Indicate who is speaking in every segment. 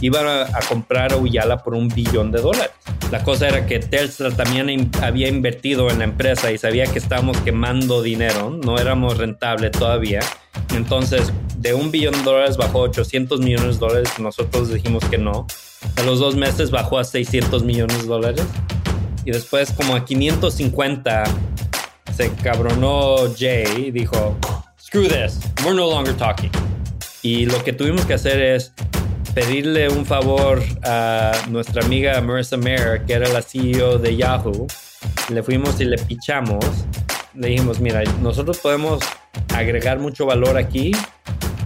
Speaker 1: iban a, a comprar a Uyala por un billón de dólares. La cosa era que Telstra también había invertido en la empresa y sabía que estábamos quemando dinero, no éramos rentables todavía. Entonces, de un billón de dólares bajó a 800 millones de dólares. Nosotros dijimos que no. A los dos meses bajó a 600 millones de dólares. Y después, como a 550, se cabronó Jay y dijo: Screw this, we're no longer talking. Y lo que tuvimos que hacer es pedirle un favor a nuestra amiga Marissa Mayer, que era la CEO de Yahoo. Le fuimos y le pichamos. Le dijimos, mira, nosotros podemos agregar mucho valor aquí,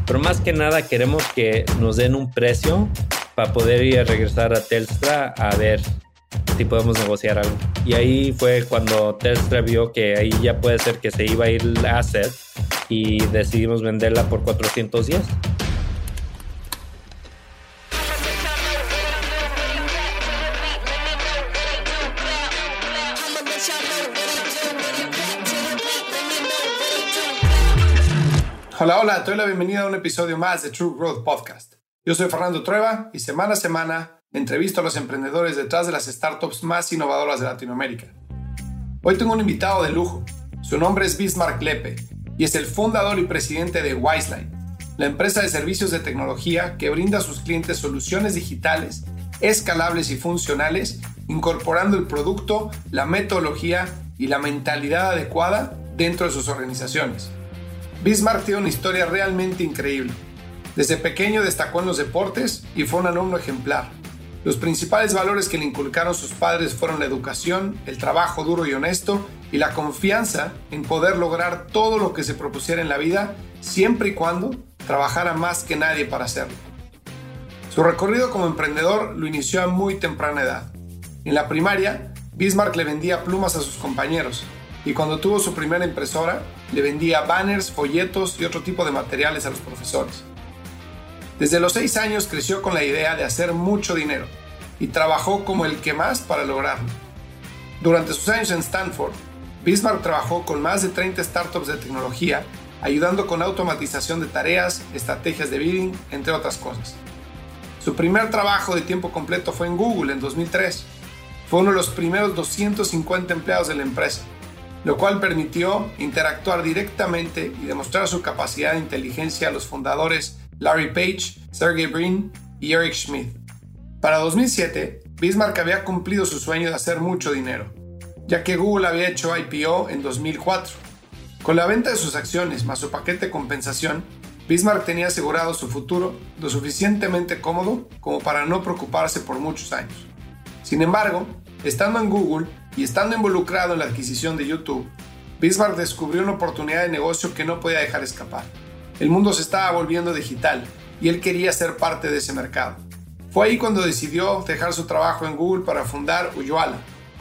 Speaker 1: pero más que nada queremos que nos den un precio para poder ir a regresar a Telstra a ver si podemos negociar algo. Y ahí fue cuando Telstra vio que ahí ya puede ser que se iba a ir el asset y decidimos venderla por 410.
Speaker 2: Hola, hola, te doy la bienvenida a un episodio más de True Growth Podcast. Yo soy Fernando Trueba y semana a semana entrevisto a los emprendedores detrás de las startups más innovadoras de Latinoamérica. Hoy tengo un invitado de lujo. Su nombre es Bismarck Lepe y es el fundador y presidente de Wiseline, la empresa de servicios de tecnología que brinda a sus clientes soluciones digitales, escalables y funcionales, incorporando el producto, la metodología y la mentalidad adecuada dentro de sus organizaciones. Bismarck tiene una historia realmente increíble. Desde pequeño destacó en los deportes y fue un alumno ejemplar. Los principales valores que le inculcaron sus padres fueron la educación, el trabajo duro y honesto y la confianza en poder lograr todo lo que se propusiera en la vida siempre y cuando trabajara más que nadie para hacerlo. Su recorrido como emprendedor lo inició a muy temprana edad. En la primaria, Bismarck le vendía plumas a sus compañeros y cuando tuvo su primera impresora, le vendía banners, folletos y otro tipo de materiales a los profesores. Desde los seis años creció con la idea de hacer mucho dinero y trabajó como el que más para lograrlo. Durante sus años en Stanford, Bismarck trabajó con más de 30 startups de tecnología, ayudando con automatización de tareas, estrategias de bidding, entre otras cosas. Su primer trabajo de tiempo completo fue en Google en 2003. Fue uno de los primeros 250 empleados de la empresa lo cual permitió interactuar directamente y demostrar su capacidad de inteligencia a los fundadores Larry Page, Sergey Brin y Eric Schmidt. Para 2007, Bismarck había cumplido su sueño de hacer mucho dinero, ya que Google había hecho IPO en 2004. Con la venta de sus acciones más su paquete de compensación, Bismarck tenía asegurado su futuro lo suficientemente cómodo como para no preocuparse por muchos años. Sin embargo, estando en Google, y estando involucrado en la adquisición de YouTube, Bismarck descubrió una oportunidad de negocio que no podía dejar escapar. El mundo se estaba volviendo digital y él quería ser parte de ese mercado. Fue ahí cuando decidió dejar su trabajo en Google para fundar Uyala,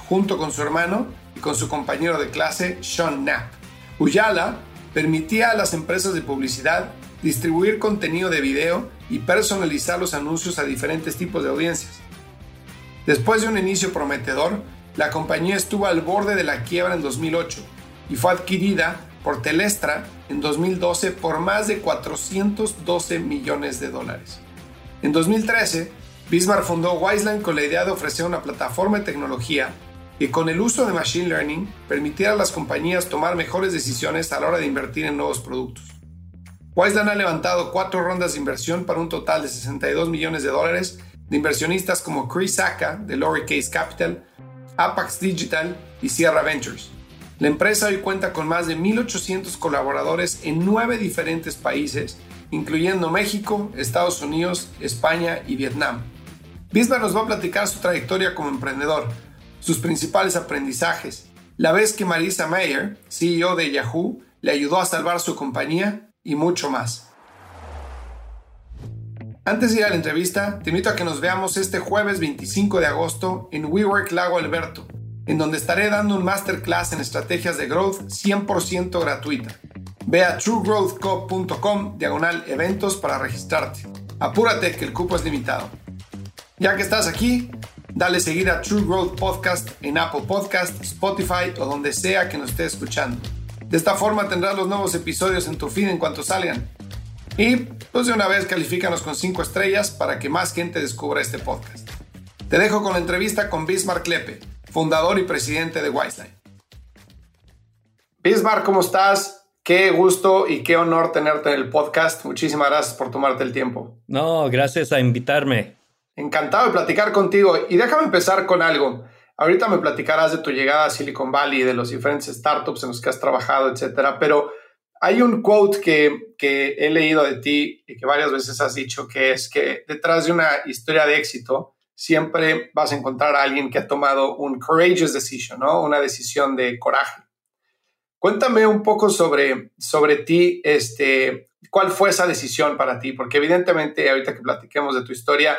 Speaker 2: junto con su hermano y con su compañero de clase Sean Knapp. Uyala permitía a las empresas de publicidad distribuir contenido de video y personalizar los anuncios a diferentes tipos de audiencias. Después de un inicio prometedor, la compañía estuvo al borde de la quiebra en 2008 y fue adquirida por Telestra en 2012 por más de 412 millones de dólares. En 2013, Bismarck fundó Wiseline con la idea de ofrecer una plataforma de tecnología que con el uso de Machine Learning permitiera a las compañías tomar mejores decisiones a la hora de invertir en nuevos productos. Wiseline ha levantado cuatro rondas de inversión para un total de 62 millones de dólares de inversionistas como Chris Saka de Lowercase Capital, Apax Digital y Sierra Ventures. La empresa hoy cuenta con más de 1.800 colaboradores en nueve diferentes países, incluyendo México, Estados Unidos, España y Vietnam. Bismarck nos va a platicar su trayectoria como emprendedor, sus principales aprendizajes, la vez que Marisa Mayer, CEO de Yahoo, le ayudó a salvar su compañía y mucho más. Antes de ir a la entrevista, te invito a que nos veamos este jueves 25 de agosto en WeWork Lago Alberto, en donde estaré dando un masterclass en estrategias de growth 100% gratuita. Ve a truegrowthco.com diagonal eventos para registrarte. Apúrate que el cupo es limitado. Ya que estás aquí, dale seguir a True Growth Podcast en Apple Podcast, Spotify o donde sea que nos esté escuchando. De esta forma tendrás los nuevos episodios en tu feed en cuanto salgan. Y pues de una vez califícanos con 5 estrellas para que más gente descubra este podcast. Te dejo con la entrevista con Bismarck Lepe, fundador y presidente de Wiseline. Bismarck, ¿cómo estás? Qué gusto y qué honor tenerte en el podcast. Muchísimas gracias por tomarte el tiempo.
Speaker 1: No, gracias a invitarme.
Speaker 2: Encantado de platicar contigo. Y déjame empezar con algo. Ahorita me platicarás de tu llegada a Silicon Valley, de los diferentes startups en los que has trabajado, etcétera. Pero hay un quote que, que he leído de ti y que varias veces has dicho, que es que detrás de una historia de éxito siempre vas a encontrar a alguien que ha tomado un courageous decision, ¿no? Una decisión de coraje. Cuéntame un poco sobre, sobre ti, este, cuál fue esa decisión para ti, porque evidentemente ahorita que platiquemos de tu historia,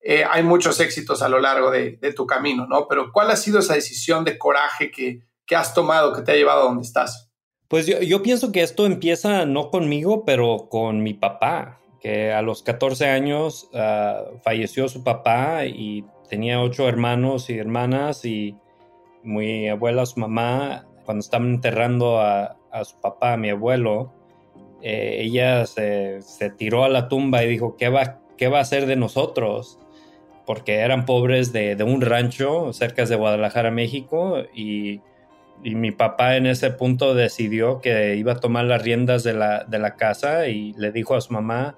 Speaker 2: eh, hay muchos éxitos a lo largo de, de, tu camino, ¿no? Pero ¿cuál ha sido esa decisión de coraje que, que has tomado, que te ha llevado a donde estás?
Speaker 1: Pues yo, pienso que esto empieza no conmigo, pero con mi papá, que a los 14 años uh, falleció su papá y tenía ocho hermanos y hermanas y mi abuela, su mamá, cuando estaban enterrando a, su papá, a mi abuelo, eh, ella se, se, tiró a la tumba y dijo, ¿qué va, qué va a hacer de nosotros? Porque eran pobres de, de un rancho cerca de Guadalajara, México, y y mi papá en ese punto decidió que iba a tomar las riendas de la, de la, casa y le dijo a su mamá,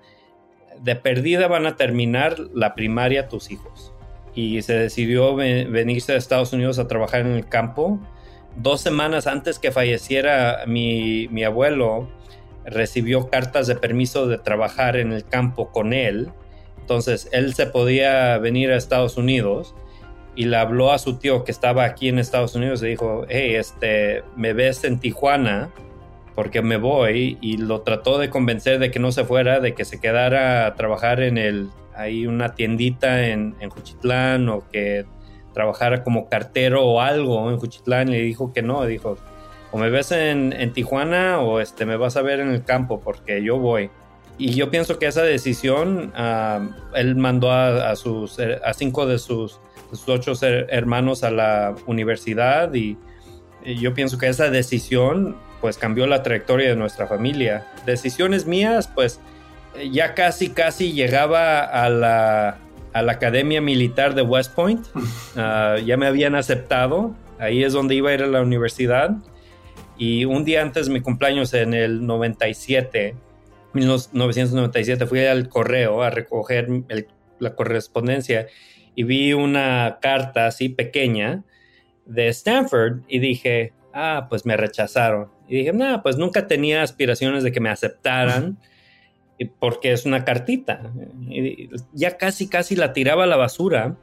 Speaker 1: de perdida van a terminar la primaria tus hijos. Y se decidió venirse a Estados Unidos a trabajar en el campo. Dos semanas antes que falleciera mi, mi abuelo, recibió cartas de permiso de trabajar en el campo con él. Entonces él se podía venir a Estados Unidos y le habló a su tío que estaba aquí en Estados Unidos y dijo, hey, este, me ves en Tijuana porque me voy y lo trató de convencer de que no se fuera, de que se quedara a trabajar en el, ahí una tiendita en, en Juchitlán o que trabajara como cartero o algo en Juchitlán y le dijo que no, dijo, o me ves en, en Tijuana o este, me vas a ver en el campo porque yo voy. Y yo pienso que esa decisión, uh, él mandó a, sus, a cinco de sus sus ocho hermanos a la universidad y, yo pienso que esa decisión pues cambió la trayectoria de nuestra familia. Decisiones mías pues ya casi casi llegaba a la, a la Academia Militar de West Point, uh, ya me habían aceptado, ahí es donde iba a ir a la universidad. Y un día antes de mi cumpleaños en el 97, 1997, fui al correo a recoger el, la correspondencia y vi una carta así pequeña de Stanford y dije, ah, pues me rechazaron. Y dije, no, pues nunca tenía aspiraciones de que me aceptaran porque es una cartita. Ya casi, casi la tiraba a la basura.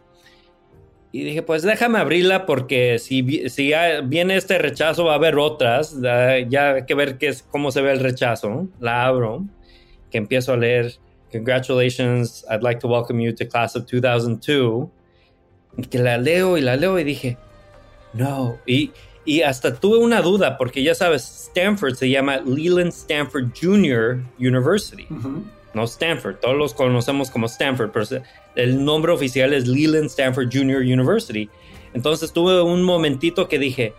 Speaker 1: Y dije, pues déjame abrirla porque si, si viene este rechazo va a haber otras. Ya hay que ver qué es, cómo se ve el rechazo. La abro, que empiezo a leer Congratulations, I'd like to welcome you to class of 2002. Y que la leo y la leo y dije, no. Y, y hasta tuve una duda porque ya sabes, Stanford se llama Leland Stanford Junior University. No Stanford, todos los conocemos como Stanford, pero el nombre oficial es Leland Stanford Junior University. Entonces tuve un momentito que dije,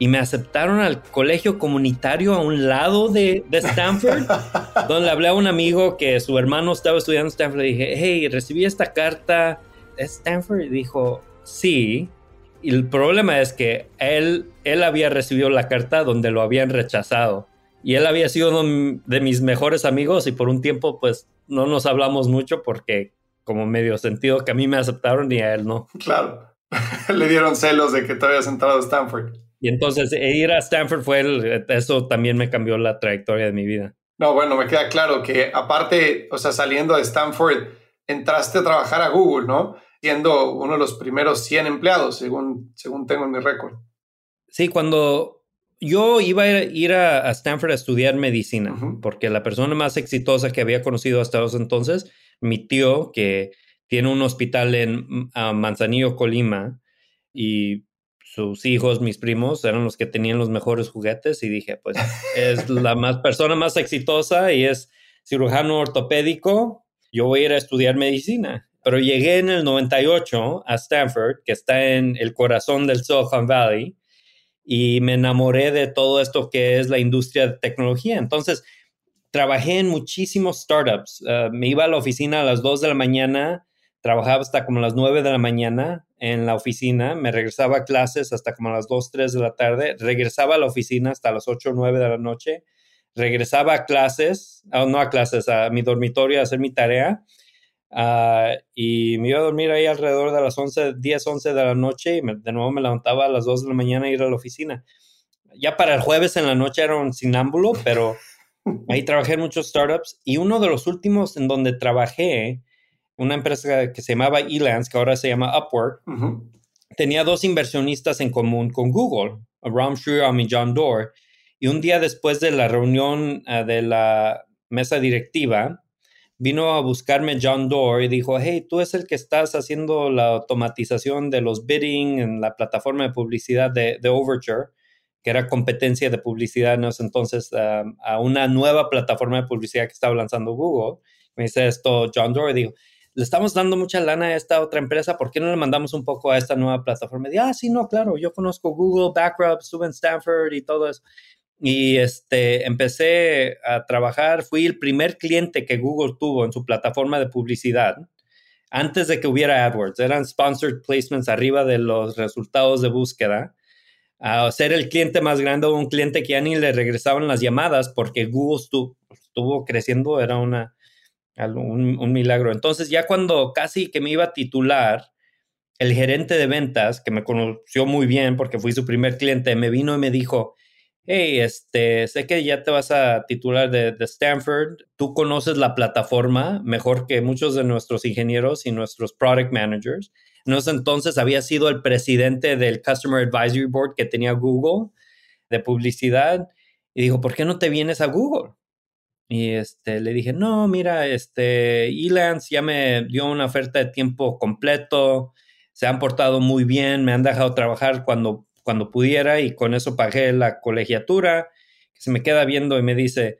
Speaker 1: y me aceptaron al colegio comunitario a un lado de, Stanford, donde hablé a un amigo que su hermano estaba estudiando Stanford. Y dije, hey, recibí esta carta de Stanford. Y dijo, sí. Y el problema es que él, él había recibido la carta donde lo habían rechazado. Y él había sido uno de mis mejores amigos y por un tiempo pues no nos hablamos mucho porque como medio sentido que a mí me aceptaron y a él no.
Speaker 2: Claro. Le dieron celos de que te habías entrado a Stanford.
Speaker 1: Y entonces e ir a Stanford fue, eso también me cambió la trayectoria de mi vida.
Speaker 2: No, bueno, me queda claro que aparte, o sea, saliendo de Stanford, entraste a trabajar a Google, ¿no? Siendo uno de los primeros 100 empleados, según, según tengo en mi récord.
Speaker 1: Sí, cuando yo iba a ir a, Stanford a estudiar medicina, porque la persona más exitosa que había conocido hasta entonces, mi tío, que tiene un hospital en Manzanillo, Colima, y sus hijos, mis primos, eran los que tenían los mejores juguetes y dije, pues es la más persona más exitosa y es cirujano ortopédico, yo voy a ir a estudiar medicina. Pero llegué en el 98 a Stanford, que está en el corazón del Silicon Valley, y me enamoré de todo esto que es la industria de tecnología. Entonces, trabajé en muchísimos startups. Uh, me iba a la oficina a las 2 de la mañana, trabajaba hasta como las 9 de la mañana en la oficina, me regresaba a clases hasta como las 2, 3 de la tarde, regresaba a la oficina hasta las 8, 9 de la noche, regresaba a clases, oh, no a clases, a mi dormitorio a hacer mi tarea. Uh, y me iba a dormir ahí alrededor de las 11, 10, 11 de la noche y de nuevo me levantaba a las 2 de la mañana a ir a la oficina. Ya para el jueves en la noche era un sinámbulo, pero Ahí trabajé en muchos startups y uno de los últimos en donde trabajé, una empresa que se llamaba Elance, que ahora se llama Upwork, tenía dos inversionistas en común con Google, Ram Shriram y John Doerr. Y un día después de la reunión uh, de la mesa directiva, vino a buscarme John Doerr y dijo, hey, tú es el que estás haciendo la automatización de los bidding en la plataforma de publicidad de, de Overture que era competencia de publicidad en ese entonces a una nueva plataforma de publicidad que estaba lanzando Google. Me dice esto John Doerr, dijo, le estamos dando mucha lana a esta otra empresa, ¿por qué no le mandamos un poco a esta nueva plataforma? Y ah, sí, no, claro, yo conozco Google, Backrub, estuve en Stanford y todo eso. Y este, empecé a trabajar, fui el primer cliente que Google tuvo en su plataforma de publicidad antes de que hubiera AdWords. Eran sponsored placements arriba de los resultados de búsqueda a ser el cliente más grande un cliente que ya ni le regresaban las llamadas porque Google estuvo, creciendo, era una, un, milagro. Entonces ya cuando casi que me iba a titular, el gerente de ventas, que me conoció muy bien porque fui su primer cliente, me vino y me dijo, hey, este, sé que ya te vas a titular de, de Stanford, tú conoces la plataforma mejor que muchos de nuestros ingenieros y nuestros product managers en ese entonces había sido el presidente del Customer Advisory Board que tenía Google de publicidad y dijo, ¿por qué no te vienes a Google? Y este, le dije, no, mira, este, Elance ya me dio una oferta de tiempo completo, se han portado muy bien, me han dejado trabajar cuando, cuando pudiera y con eso pagué la colegiatura, que se me queda viendo y me dice,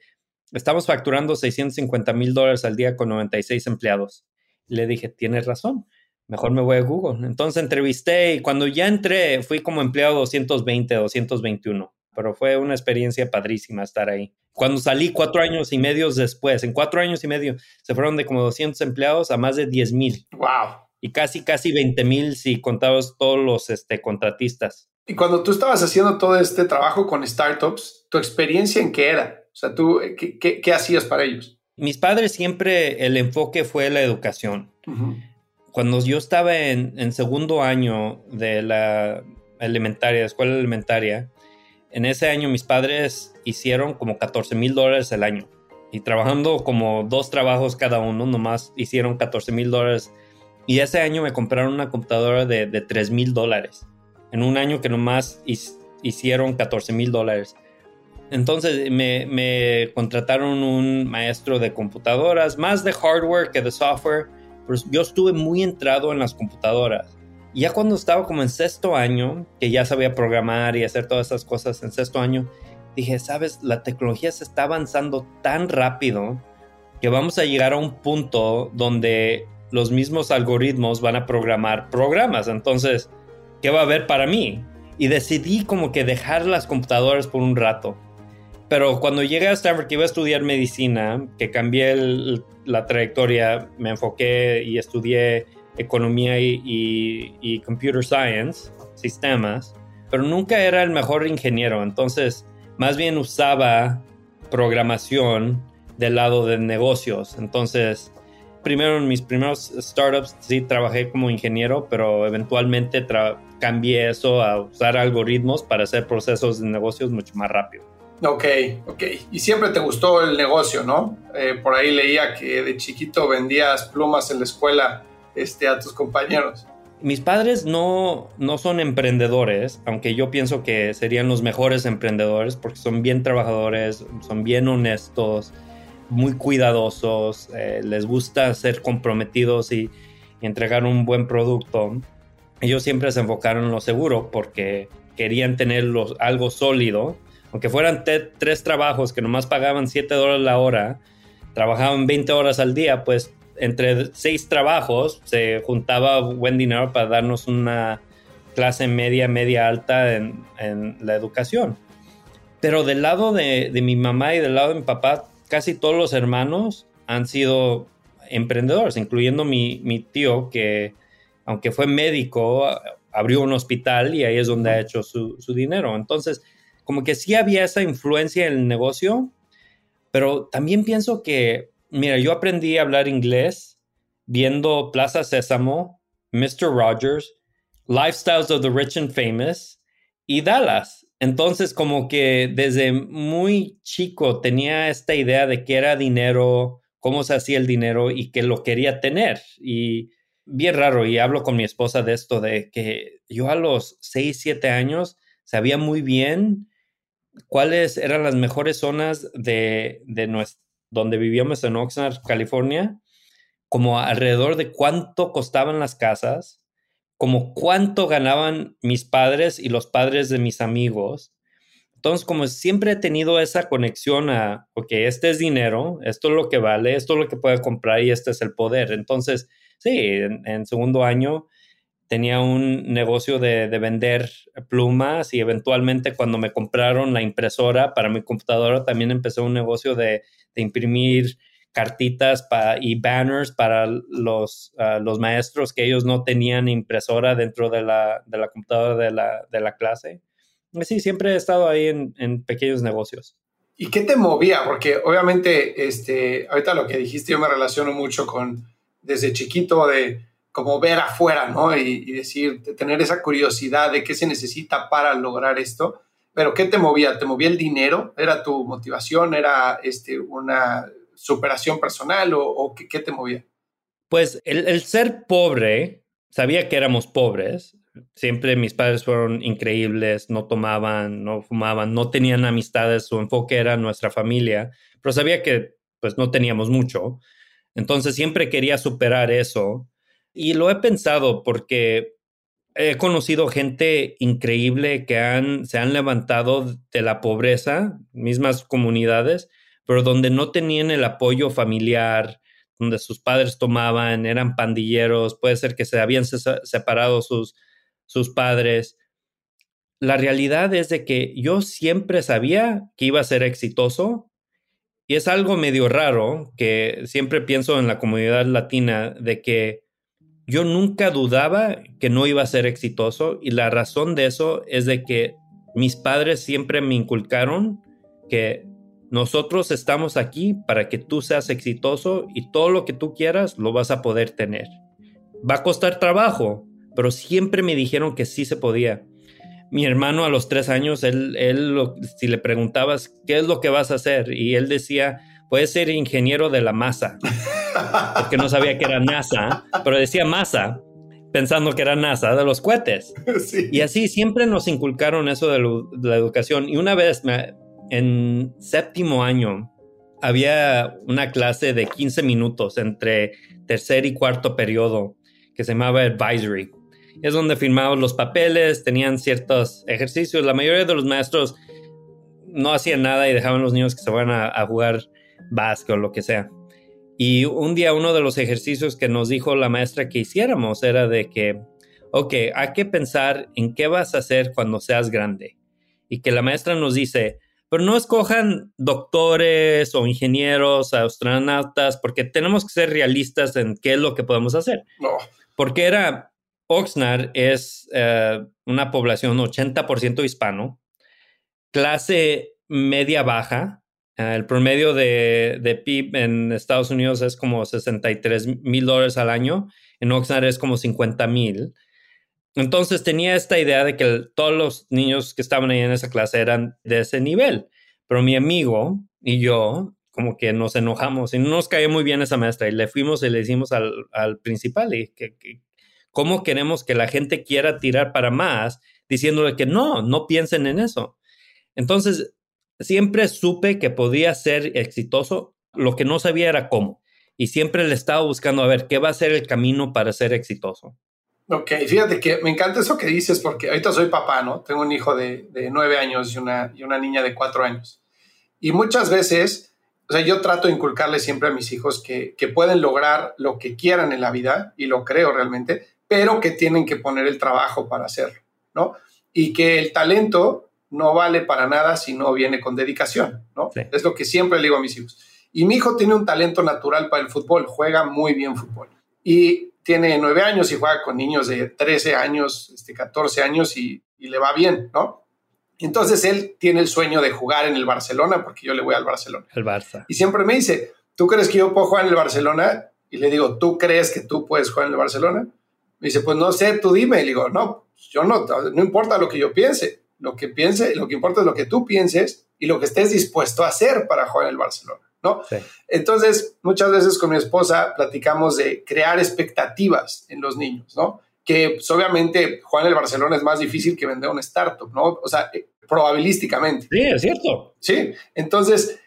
Speaker 1: estamos facturando 650 mil dólares al día con 96 empleados. le dije, tienes razón mejor me voy a Google. Entonces entrevisté y cuando ya entré fui como empleado 220, 221, pero fue una experiencia padrísima estar ahí. Cuando salí cuatro años y medio después, en cuatro años y medio, se fueron de como 200 empleados a más de 10 mil.
Speaker 2: ¡Wow!
Speaker 1: Y casi, casi 20 mil si contabas todos los este, contratistas.
Speaker 2: Y cuando tú estabas haciendo todo este trabajo con startups, ¿tu experiencia en qué era? O sea, ¿tú qué, qué, qué hacías para ellos?
Speaker 1: Mis padres siempre el enfoque fue la educación cuando yo estaba en, segundo año de la elementaria, escuela elementaria, en ese año mis padres hicieron como 14 mil dólares al año. Y trabajando como dos trabajos cada uno, nomás hicieron 14 mil dólares. Y ese año me compraron una computadora de, de 3 mil dólares. En un año que nomás hicieron 14 mil dólares. Entonces me, contrataron un maestro de computadoras, más de hardware que de software yo estuve muy entrado en las computadoras. Ya cuando estaba como en sexto año, que ya sabía programar y hacer todas esas cosas en sexto año, dije, sabes, la tecnología se está avanzando tan rápido que vamos a llegar a un punto donde los mismos algoritmos van a programar programas. Entonces, ¿qué va a haber para mí? Y decidí como que dejar las computadoras por un rato. Pero cuando llegué a Stanford, que iba a estudiar medicina, que cambié la trayectoria, me enfoqué y estudié economía y, computer science, sistemas, pero nunca era el mejor ingeniero. Entonces, más bien usaba programación del lado de negocios. Entonces, primero en mis primeros startups sí trabajé como ingeniero, pero eventualmente cambié eso a usar algoritmos para hacer procesos de negocios mucho más rápido.
Speaker 2: Ok, ok. Y siempre te gustó el negocio, ¿no? Eh, por ahí leía que de chiquito vendías plumas en la escuela este, a tus compañeros.
Speaker 1: Mis padres no, no son emprendedores, aunque yo pienso que serían los mejores emprendedores porque son bien trabajadores, son bien honestos, muy cuidadosos, eh, les gusta ser comprometidos y, entregar un buen producto. Ellos siempre se enfocaron en lo seguro porque querían tener algo sólido aunque fueran tres trabajos que nomás pagaban 7 dólares la hora, trabajaban 20 horas al día, pues entre seis trabajos se juntaba buen dinero para darnos una clase media, media alta en, la educación. Pero del lado de, mi mamá y del lado de mi papá, casi todos los hermanos han sido emprendedores, incluyendo mi, mi tío que, aunque fue médico, abrió un hospital y ahí es donde ha hecho su, su dinero. Entonces, como que sí había esa influencia en el negocio, pero también pienso que, mira, yo aprendí a hablar inglés viendo Plaza Sésamo, Mr. Rogers, Lifestyles of the Rich and Famous y Dallas. Entonces, como que desde muy chico tenía esta idea de que era dinero, cómo se hacía el dinero y que lo quería tener. Y bien raro, y hablo con mi esposa de esto, de que yo a los 6, 7 años sabía muy bien cuáles eran las mejores zonas de, de donde vivíamos en Oxnard, California, como alrededor de cuánto costaban las casas, como cuánto ganaban mis padres y los padres de mis amigos. Entonces, como siempre he tenido esa conexión a, ok, este es dinero, esto es lo que vale, esto es lo que puede comprar y este es el poder. Entonces, sí, en segundo año tenía un negocio de, vender plumas y eventualmente cuando me compraron la impresora para mi computadora también empecé un negocio de, imprimir cartitas y banners para los, ah, los maestros que ellos no tenían impresora dentro de la, computadora de la, clase. Sí, siempre he estado ahí en, en, pequeños negocios.
Speaker 2: ¿Y qué te movía? Porque obviamente, este, ahorita lo que dijiste, yo me relaciono mucho con desde chiquito de como ver afuera, ¿no? Y, decir, tener esa curiosidad de qué se necesita para lograr esto. Pero ¿qué te movía? ¿Te movía el dinero? ¿Era tu motivación? ¿Era este, una superación personal o, qué, te movía?
Speaker 1: Pues el, el, ser pobre, sabía que éramos pobres. Siempre mis padres fueron increíbles, no tomaban, no fumaban, no tenían amistades, su enfoque era nuestra familia, pero sabía que pues no teníamos mucho. Entonces siempre quería superar eso y lo he pensado porque he conocido gente increíble que han, se han levantado de la pobreza, mismas comunidades, pero donde no tenían el apoyo familiar, donde sus padres tomaban, eran pandilleros, puede ser que se habían separado sus, sus padres. La realidad es de que yo siempre sabía que iba a ser exitoso y es algo medio raro que siempre pienso en la comunidad latina de que yo nunca dudaba que no iba a ser exitoso y la razón de eso es de que mis padres siempre me inculcaron que nosotros estamos aquí para que tú seas exitoso y todo lo que tú quieras lo vas a poder tener. Va a costar trabajo, pero siempre me dijeron que sí se podía. Mi hermano a los tres años, él, él si le preguntabas, ¿qué es lo que vas a hacer? Y él decía, puedes ser ingeniero de la masa. porque no sabía que era NASA, pero decía masa, pensando que era NASA de los cohetes. Y así siempre nos inculcaron eso de, la educación. Y una vez, en séptimo año, había una clase de 15 minutos entre tercer y cuarto periodo que se llamaba Advisory. Es donde firmaban los papeles, tenían ciertos ejercicios. La mayoría de los maestros no hacían nada y dejaban a los niños que se fueran a, a jugar básquet o lo que sea. Y un día uno de los ejercicios que nos dijo la maestra que hiciéramos era de que, ok, hay que pensar en qué vas a hacer cuando seas grande. Y que la maestra nos dice, pero no escojan doctores o ingenieros, astronautas, porque tenemos que ser realistas en qué es lo que podemos hacer. Porque era, Oxnard es eh, una población 80% hispano, clase media baja, el promedio de, PIB en Estados Unidos es como 63 mil dólares al año, en Oxnard es como 50 mil. Entonces tenía esta idea de que todos los niños que estaban ahí en esa clase eran de ese nivel, pero mi amigo y yo como que nos enojamos y no nos caía muy bien esa maestra y le fuimos y le decimos al, al principal y que, que, cómo queremos que la gente quiera tirar para más diciéndole que no, no piensen en eso. Entonces siempre supe que podía ser exitoso, lo que no sabía era cómo. Y siempre le estaba buscando a ver qué va a ser el camino para ser exitoso.
Speaker 2: Ok, fíjate que me encanta eso que dices porque ahorita soy papá, ¿no? Tengo un hijo de, de nueve años y una, y una niña de cuatro años. Y muchas veces, o sea, yo trato de inculcarle siempre a mis hijos que, que pueden lograr lo que quieran en la vida, y lo creo realmente, pero que tienen que poner el trabajo para hacerlo, ¿no? Y que el talento no vale para nada si no viene con dedicación, ¿no? Es lo que siempre le digo a mis hijos. Y mi hijo tiene un talento natural para el fútbol, juega muy bien fútbol. Y tiene nueve años y juega con niños de 13 años, este, 14 años y, y le va bien, ¿no? Entonces él tiene el sueño de jugar en el Barcelona porque yo le voy al Barcelona.
Speaker 1: El Barça.
Speaker 2: Y siempre me dice, ¿tú crees que yo puedo jugar en el Barcelona? Y le digo, ¿tú crees que tú puedes jugar en el Barcelona? Me dice, pues no sé, tú dime. Y le digo, no, yo no, no importa lo que yo piense. Lo que piense, lo que importa es lo que tú pienses y lo que estés dispuesto a hacer para jugar en el Barcelona, ¿no? Entonces, muchas veces con mi esposa platicamos de crear expectativas en los niños, ¿no? Que pues, obviamente jugar en el Barcelona es más difícil que vender una startup, ¿no? O sea, eh, probabilísticamente.
Speaker 1: Sí, es cierto.
Speaker 2: Sí, entonces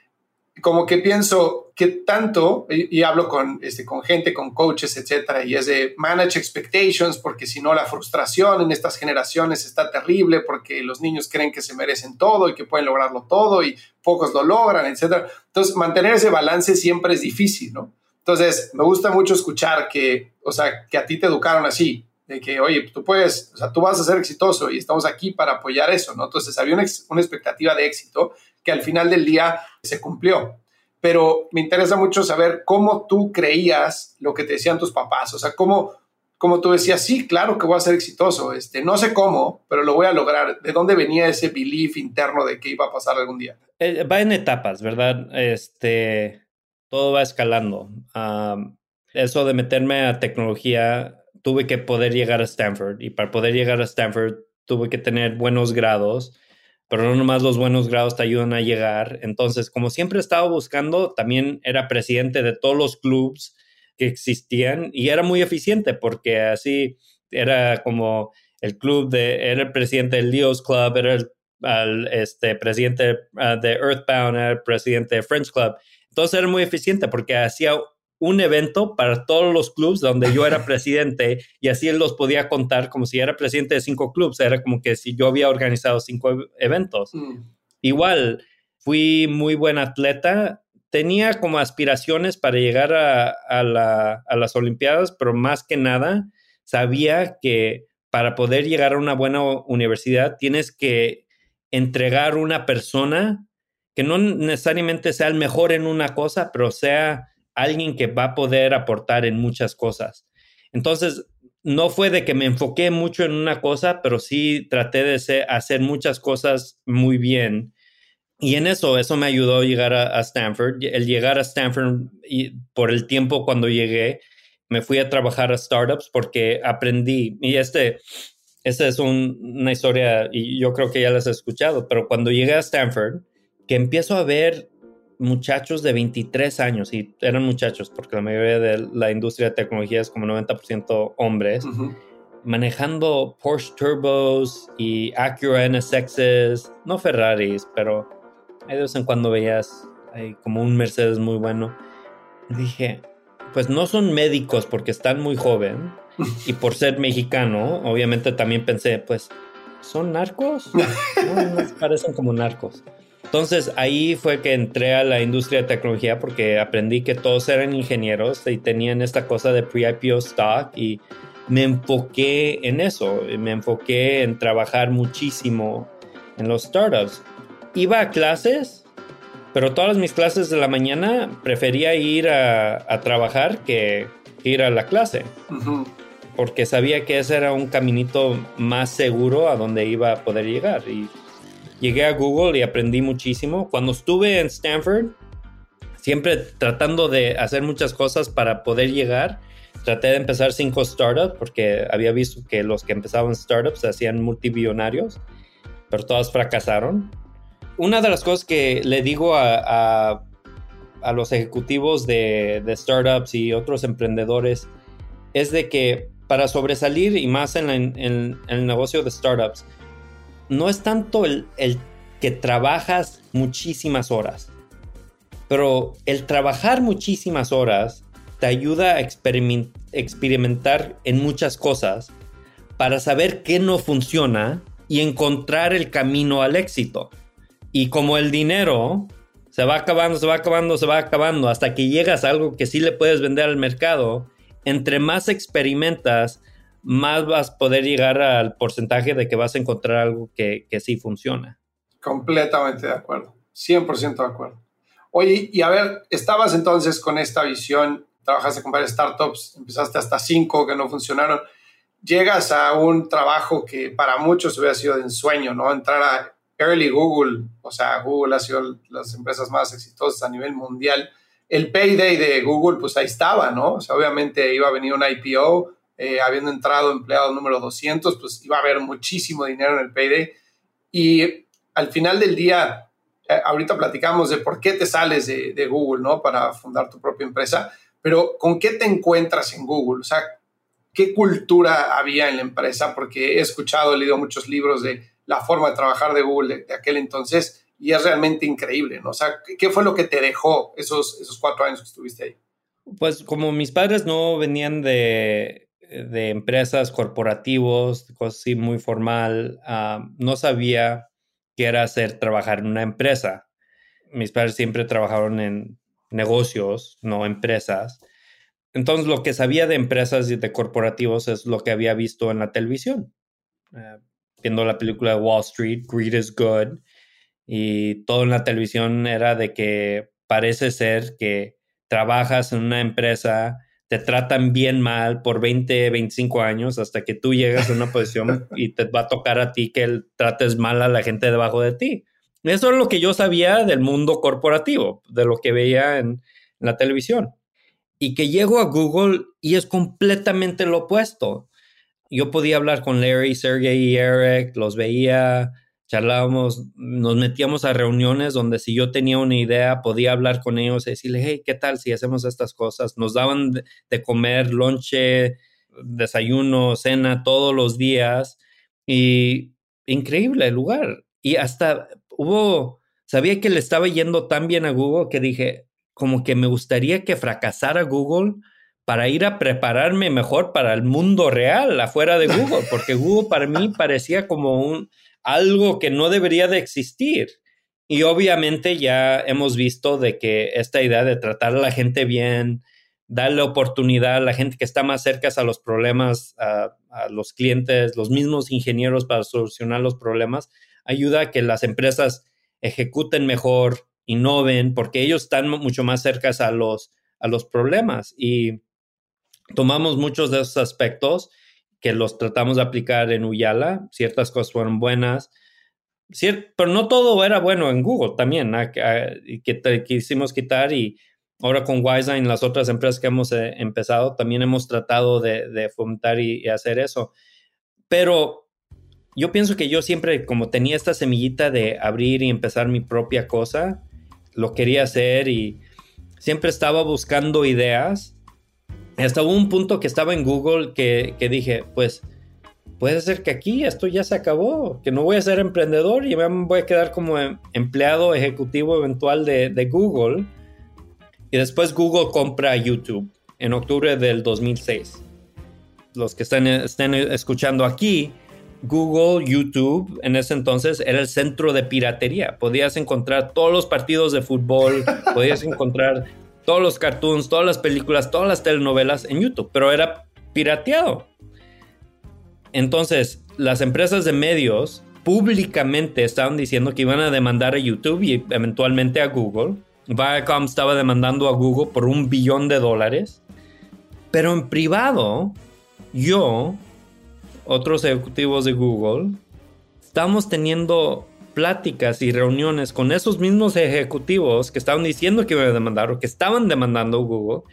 Speaker 2: como que pienso que tanto, y, hablo con, este, con gente, con coaches, etcétera, y es de manage expectations, porque si no la frustración en estas generaciones está terrible, porque los niños creen que se merecen todo y que pueden lograrlo todo y pocos lo logran, etcétera. Entonces, mantener ese balance siempre es difícil, ¿no? Entonces, me gusta mucho escuchar que, o sea, que a ti te educaron así, de que, oye, tú puedes, o sea, tú vas a ser exitoso y estamos aquí para apoyar eso, ¿no? Entonces, había una, una expectativa de éxito que al final del día se cumplió. Pero me interesa mucho saber cómo tú creías lo que te decían tus papás, o sea, cómo, cómo tú decías, sí, claro que voy a ser exitoso, este, no sé cómo, pero lo voy a lograr. ¿De dónde venía ese belief interno de que iba a pasar algún día?
Speaker 1: Eh, va en etapas, ¿verdad? Este, todo va escalando. eso de meterme a tecnología, tuve que poder llegar a Stanford y para poder llegar a Stanford tuve que tener buenos grados pero no nomás los buenos grados te ayudan a llegar. Entonces, como siempre he estado buscando, también era presidente de todos los clubs que existían y era muy eficiente porque así era como el club de, era el presidente del Leo's Club, era el, este, presidente ah, de Earthbound, era el presidente de French Club. Entonces era muy eficiente porque hacía un evento para todos los clubes donde yo era presidente y así él los podía contar como si era presidente de cinco clubes, era como que si yo había organizado cinco eventos. Mm. Igual, fui muy buen atleta, tenía como aspiraciones para llegar a, a las Olimpiadas, pero más que nada sabía que para poder llegar a una buena universidad tienes que entregar una persona que no necesariamente sea el mejor en una cosa, pero sea alguien que va a poder aportar en muchas cosas. Entonces, no fue de que me enfoqué mucho en una cosa, pero sí traté de hacer muchas cosas muy bien. Y en eso, eso me ayudó a llegar a, Stanford. El llegar a Stanford y por el tiempo cuando llegué, me fui a trabajar a startups porque aprendí. Y este, esta es una historia, y yo creo que ya las he escuchado, pero cuando llegué a Stanford, que empiezo a ver muchachos de 23 años, y eran muchachos porque la mayoría de la industria de tecnología es como 90% hombres, manejando Porsche Turbos y Acura NSXs, no Ferraris, pero de vez en cuando veías como un Mercedes muy bueno. dije, pues no son médicos porque están muy joven y por ser mexicano, obviamente también pensé, pues, ¿son narcos? No, no parecen como narcos. Entonces ahí fue que entré a la industria de tecnología porque aprendí que todos eran ingenieros y tenían esta cosa de pre-IPO stock y me enfoqué en eso, me enfoqué en trabajar muchísimo en los startups. Iba a clases, pero todas mis clases de la mañana prefería ir a, trabajar que, ir a la clase. Porque sabía que ese era un caminito más seguro a donde iba a poder llegar. Y llegué a Google y aprendí muchísimo. Cuando estuve en Stanford, siempre tratando de hacer muchas cosas para poder llegar, traté de empezar cinco startups porque había visto que los que empezaban startups se hacían multibillonarios, pero todas fracasaron. Una de las cosas que le digo a, a, los ejecutivos de, de, startups y otros emprendedores es de que para sobresalir y más en, en el negocio de startups, no es tanto el, que trabajas muchísimas horas, pero el trabajar muchísimas horas te ayuda a experimentar en muchas cosas para saber qué no funciona y encontrar el camino al éxito. Y como el dinero se va acabando, se va acabando, se va acabando, hasta que llegas a algo que sí le puedes vender al mercado, entre más experimentas, más vas a poder llegar al porcentaje de que vas a encontrar algo que, que sí funciona.
Speaker 2: Completamente de acuerdo, 100% de acuerdo. Oye, y a ver, estabas entonces con esta visión, trabajaste con varias startups, empezaste hasta cinco que no funcionaron. Llegas a un trabajo que para muchos hubiera sido de ensueño, ¿no? Entrar a early Google, o sea, Google ha sido las empresas más exitosas a nivel mundial. El payday de Google, pues ahí estaba, ¿no? O sea, obviamente iba a venir un IPO, eh, habiendo entrado empleado número 200, pues iba a haber muchísimo dinero en el payday. Y al final del día, eh, ahorita platicamos de por qué te sales de, de, Google, ¿no? Para fundar tu propia empresa, pero ¿con qué te encuentras en Google? O sea, ¿qué cultura había en la empresa? Porque he escuchado, he leído muchos libros de la forma de trabajar de Google de, aquel entonces y es realmente increíble, ¿no? O sea, ¿qué fue lo que te dejó esos, esos cuatro años que estuviste ahí?
Speaker 1: Pues como mis padres no venían de, de empresas corporativos, cosas así muy formal, uh, no sabía qué era hacer trabajar en una empresa. Mis padres siempre trabajaron en negocios, no empresas. Entonces, lo que sabía de empresas y de corporativos es lo que había visto en la televisión. Uh, viendo la película de Wall Street, Greed is Good, y todo en la televisión era de que parece ser que trabajas en una empresa, te tratan bien mal por 20, 25 años hasta que tú llegas a una posición y te va a tocar a ti que trates mal a la gente debajo de ti. Eso es lo que yo sabía del mundo corporativo, de lo que veía en, en la televisión. Y que llego a Google y es completamente lo opuesto yo podía hablar con Larry, Sergey y Eric, los veía, charlábamos, nos metíamos a reuniones donde si yo tenía una idea podía hablar con ellos y decirle, hey, ¿qué tal si hacemos estas cosas? Nos daban de, comer, lonche, desayuno, cena todos los días y increíble el lugar. Y hasta hubo, sabía que le estaba yendo tan bien a Google que dije, como que me gustaría que fracasara Google para ir a prepararme mejor para el mundo real afuera de Google, porque Google para mí parecía como un algo que no debería de existir. Y obviamente ya hemos visto de que esta idea de tratar a la gente bien, darle oportunidad a la gente que está más cerca a los problemas, a, los clientes, los mismos ingenieros para solucionar los problemas, ayuda a que las empresas ejecuten mejor, innoven, porque ellos están mucho más cerca a los, a los problemas. Y tomamos muchos de esos aspectos que los tratamos de aplicar en Uyala. Ciertas cosas fueron buenas, pero no todo era bueno en Google también, que quisimos quitar y ahora con Wiseline, las otras empresas que hemos eh, empezado, también hemos tratado de, fomentar y, hacer eso. Pero yo pienso que yo siempre, como tenía esta semillita de abrir y empezar mi propia cosa, lo quería hacer y siempre estaba buscando ideas hasta un punto que estaba en Google que, dije, pues puede ser que aquí esto ya se acabó, que no voy a ser emprendedor y me voy a quedar como em, empleado ejecutivo eventual de, Google. Y después Google compra YouTube en octubre del 2006. Los que están, estén escuchando aquí, Google, YouTube, en ese entonces era el centro de piratería. Podías encontrar todos los partidos de fútbol, podías encontrar todos los cartoons, todas las películas, todas las telenovelas en YouTube, pero era pirateado. Entonces, las empresas de medios públicamente estaban diciendo que iban a demandar a YouTube y eventualmente a Google. Viacom estaba demandando a Google por un billón de dólares. Pero en privado, yo, otros ejecutivos de Google, estamos teniendo pláticas y reuniones con esos mismos ejecutivos que estaban diciendo que iban a demandar o que estaban demandando Google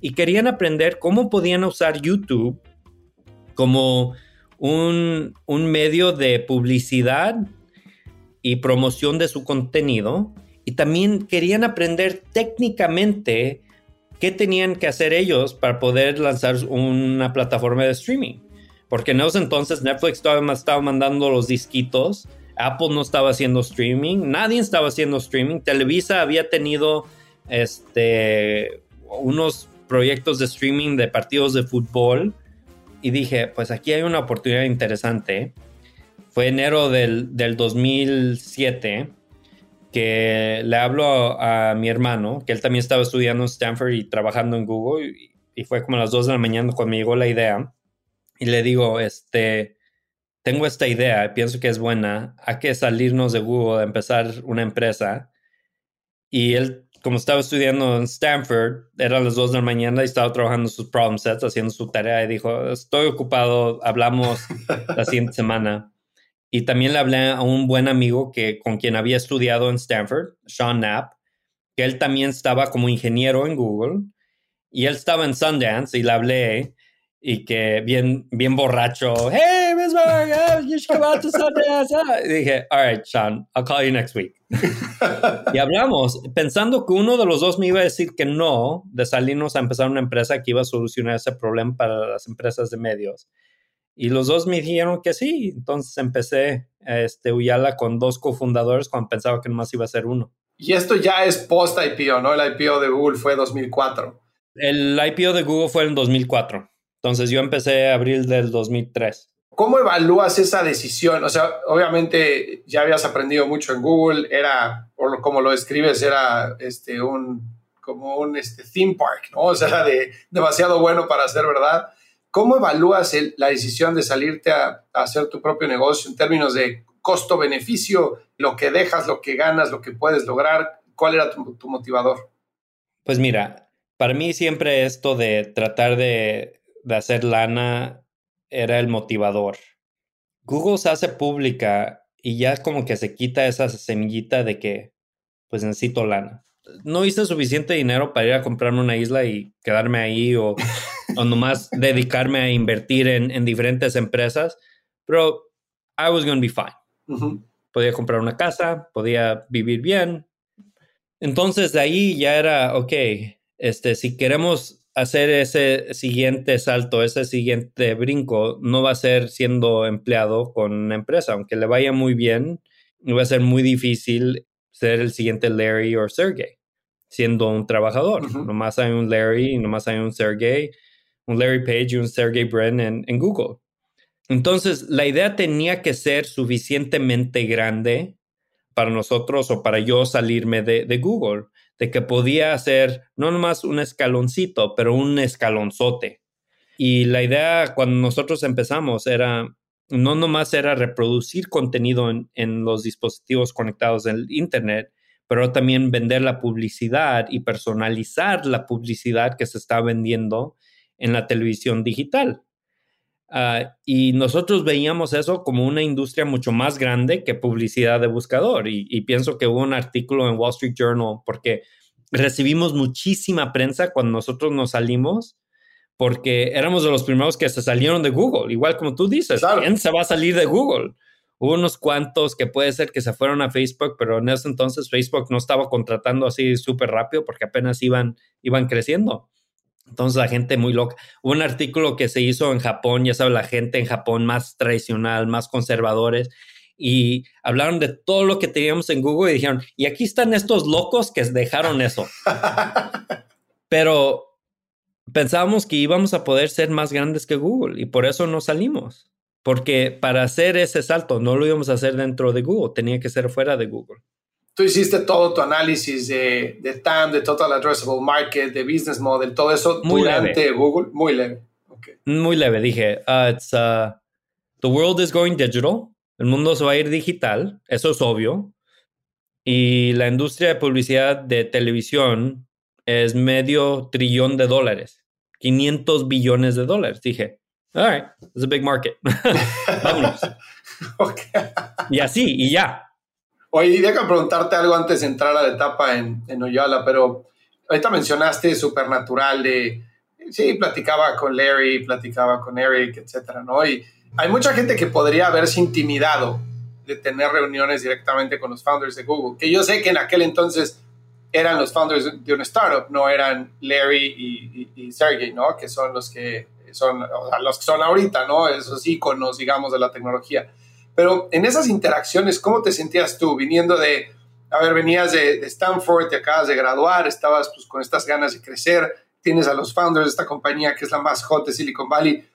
Speaker 1: y querían aprender cómo podían usar YouTube como un, medio de publicidad y promoción de su contenido y también querían aprender técnicamente qué tenían que hacer ellos para poder lanzar una plataforma de streaming. Porque en esos entonces Netflix todavía estaba mandando los disquitos Apple no estaba haciendo streaming, nadie estaba haciendo streaming. Televisa había tenido este, unos proyectos de streaming de partidos de fútbol y dije, pues aquí hay una oportunidad interesante. Fue enero del, 2007 que le hablo a, mi hermano, que él también estaba estudiando en Stanford y trabajando en Google, y, y, fue como a las 2 de la mañana cuando me llegó la idea, y le digo, este, tengo esta idea, pienso que es buena, hay que salirnos de Google, empezar una empresa. Y él como estaba estudiando en Stanford, eran las 2 de la mañana y estaba trabajando sus problem sets, haciendo su tarea y dijo, estoy ocupado, hablamos la siguiente semana. Y también le hablé a un buen amigo que, con quien había estudiado en Stanford, Sean Knapp, que él también estaba como ingeniero en Google y él estaba en Sundance y le hablé y que bien, bien borracho, hey, Miss Mark, you should come out to Sundance. Y dije, all right, Sean, I'll call you next week. y hablamos, pensando que uno de los dos me iba a decir que no, de salirnos a empezar una empresa que iba a solucionar ese problema para las empresas de medios. Y los dos me dijeron que sí. Entonces empecé este, Uyala con dos cofundadores cuando pensaba que nomás iba a ser uno.
Speaker 2: Y esto ya es post-IPO, ¿no? El IPO de Google fue 2004.
Speaker 1: El IPO de Google fue en 2004. Entonces yo empecé abril del 2003.
Speaker 2: ¿Cómo evalúas esa decisión? O sea, obviamente ya habías aprendido mucho en Google, era, o como lo describes, era este, un, como un este, theme park, ¿no? O sea, era de, demasiado bueno para ser verdad. ¿Cómo evalúas la decisión de salirte a, hacer tu propio negocio en términos de costo-beneficio, lo que dejas, lo que ganas, lo que puedes lograr? ¿Cuál era tu, tu motivador?
Speaker 1: Pues mira, para mí siempre esto de tratar de de hacer lana era el motivador. Google se hace pública y ya como que se quita esa semillita de que pues necesito lana. No hice suficiente dinero para ir a comprarme una isla y quedarme ahí o, o nomás dedicarme a invertir en, diferentes empresas, pero I was going to be fine. Podía comprar una casa, podía vivir bien. Entonces de ahí ya era, ok, este, si queremos hacer ese siguiente salto, ese siguiente brinco, no va a ser siendo empleado con una empresa, aunque le vaya muy bien, va a ser muy difícil ser el siguiente Larry o Sergey, siendo un trabajador. Nomás hay un Larry nomás hay un Sergey, un Larry Page y un Sergey Brin en, Google. Entonces, la idea tenía que ser suficientemente grande para nosotros o para yo salirme de Google de que podía hacer no nomás un escaloncito, pero un escalonzote. Y la idea cuando nosotros empezamos era, no nomás era reproducir contenido en, los dispositivos conectados al Internet, pero también vender la publicidad y personalizar la publicidad que se está vendiendo en la televisión digital. Ah, y nosotros veíamos eso como una industria mucho más grande que publicidad de buscador. Y, pienso que hubo un artículo en Wall Street Journal porque recibimos muchísima prensa cuando nosotros nos salimos porque éramos de los primeros que se salieron de Google. Igual como tú dices, ¿quién se va a salir de Google? Hubo unos cuantos que puede ser que se fueron a Facebook, pero en ese entonces Facebook no estaba contratando así súper rápido porque apenas iban, iban creciendo. Entonces la gente muy loca. Hubo un artículo que se hizo en Japón, ya sabes, la gente en Japón más tradicional, más conservadores, y hablaron de todo lo que teníamos en Google y dijeron, y aquí están estos locos que dejaron eso. Pero pensábamos que íbamos a poder ser más grandes que Google y por eso no salimos. Porque para hacer ese salto no lo íbamos a hacer dentro de Google, tenía que ser fuera de Google
Speaker 2: tú hiciste todo tu análisis de, de TAM, de Total Addressable Market, de Business Model, todo eso muy durante leve. Google, muy leve.
Speaker 1: Muy leve, dije, uh, it's, uh, the world is going digital, el mundo se va a ir digital, eso es obvio, y la industria de publicidad de televisión es medio trillón de dólares, 500 billones de dólares. Dije, all right, it's a big market. Vámonos. Y así, y ya.
Speaker 2: Oye, déjame preguntarte algo antes de entrar a la etapa en, en Oyala, pero ahorita mencionaste Supernatural de, sí, platicaba con Larry, platicaba con Eric, etcétera, ¿no? Y hay mucha gente que podría haberse intimidado de tener reuniones directamente con los founders de Google, que yo sé que en aquel entonces eran los founders de una startup, no eran Larry y, y, Sergey, ¿no? Que son los que son, los que son ahorita, ¿no? Esos íconos, digamos, de la tecnología. Pero en esas interacciones, ¿cómo te sentías tú viniendo de, a ver, venías de, Stanford, te acabas de graduar, estabas pues con estas ganas de crecer, tienes a los founders de esta compañía que es la más hot de Silicon Valley,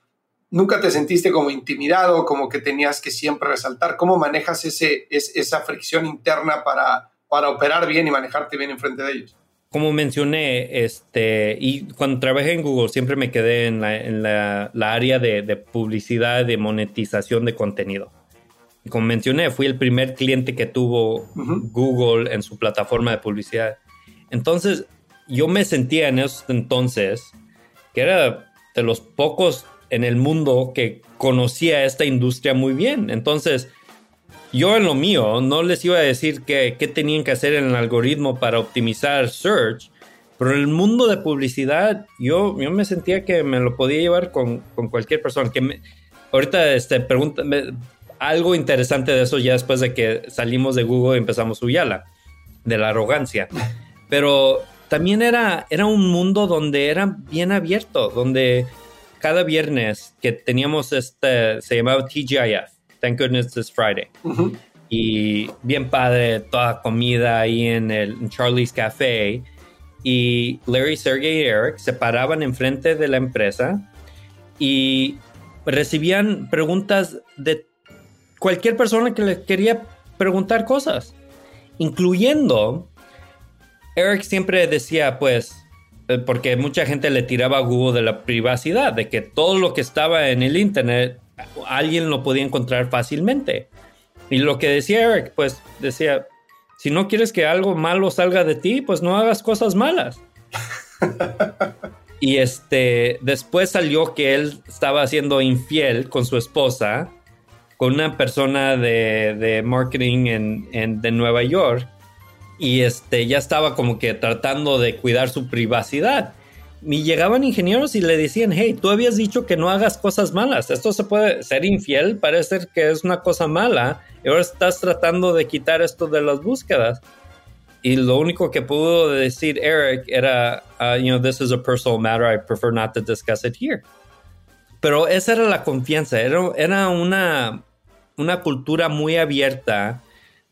Speaker 2: ¿nunca te sentiste como intimidado, como que tenías que siempre resaltar? ¿Cómo manejas ese, esa fricción interna para, para operar bien y manejarte bien enfrente de ellos?
Speaker 1: como mencioné, este, y cuando trabajé en Google siempre me quedé en la, en la, área de, de, publicidad, de monetización de contenido como mencioné, fui el primer cliente que tuvo Google en su plataforma de publicidad. Entonces, yo me sentía en esos entonces que era de los pocos en el mundo que conocía esta industria muy bien. Entonces, yo en lo mío no les iba a decir qué tenían que hacer en el algoritmo para optimizar search, pero en el mundo de publicidad yo, yo me sentía que me lo podía llevar con, con cualquier persona. Que me, ahorita este, pregunta, algo interesante de eso ya después de que salimos de Google y empezamos Uyala, de la arrogancia. Pero también era, era un mundo donde era bien abierto, donde cada viernes que teníamos este, se llamaba TGIF, Thank Goodness It's Friday. Y bien padre, toda comida ahí en el Charlie's Café. Y Larry, Sergey y Eric se paraban enfrente de la empresa y recibían preguntas de cualquier persona que les quería preguntar cosas, incluyendo Eric siempre decía, pues, eh, porque mucha gente le tiraba a Google de la privacidad, de que todo lo que estaba en el Internet alguien lo podía encontrar fácilmente. Y lo que decía Eric, pues decía, si no quieres que algo malo salga de ti, pues no hagas cosas malas. y este, después salió que él estaba siendo infiel con su esposa, con una persona de, marketing en, de Nueva York. Y este, ya estaba como que tratando de cuidar su privacidad y llegaban ingenieros y le decían, hey, tú habías dicho que no hagas cosas malas, esto se puede ser infiel, parece que es una cosa mala, y ahora estás tratando de quitar esto de las búsquedas. Y lo único que pudo decir Eric era, uh, you know, this is a personal matter, I prefer not to discuss it here. Pero esa era la confianza, era, era una, una cultura muy abierta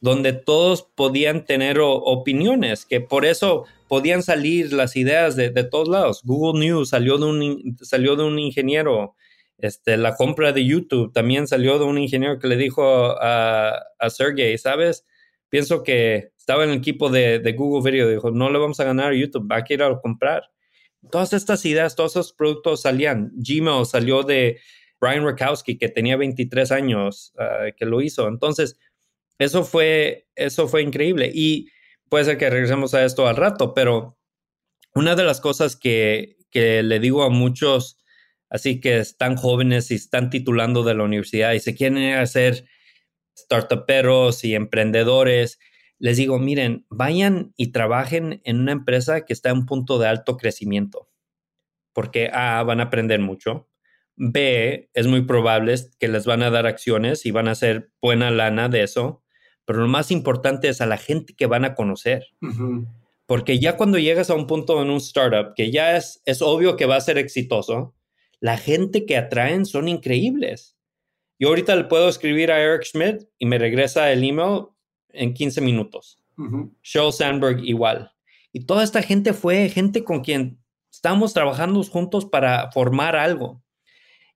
Speaker 1: donde todos podían tener opiniones, que por eso podían salir las ideas de, todos lados. Google News salió de un, salió de un ingeniero, este, la compra de YouTube también salió de un ingeniero que le dijo a, a Sergey, ¿sabes? Pienso que estaba en el equipo de, Google Video, dijo, no le vamos a ganar a YouTube, va a ir a comprar. Todas estas ideas, todos esos productos salían. Gmail salió de Brian Rakowski, que tenía 23 años, ah, que lo hizo. Entonces, eso fue, eso fue increíble. Y puede ser que regresemos a esto al rato, pero una de las cosas que, le digo a muchos, así que están jóvenes y están titulando de la universidad y se quieren hacer startuperos y emprendedores, les digo, miren, vayan y trabajen en una empresa que está en un punto de alto crecimiento, porque A, van a aprender mucho, B, es muy probable que les van a dar acciones y van a hacer buena lana de eso, pero lo más importante es a la gente que van a conocer. Porque ya cuando llegas a un punto en un startup que ya es, es obvio que va a ser exitoso, la gente que atraen son increíbles. Yo ahorita le puedo escribir a Eric Schmidt y me regresa el email en 15 minutos. Uh Sandberg igual. Y toda esta gente fue gente con quien estamos trabajando juntos para formar algo.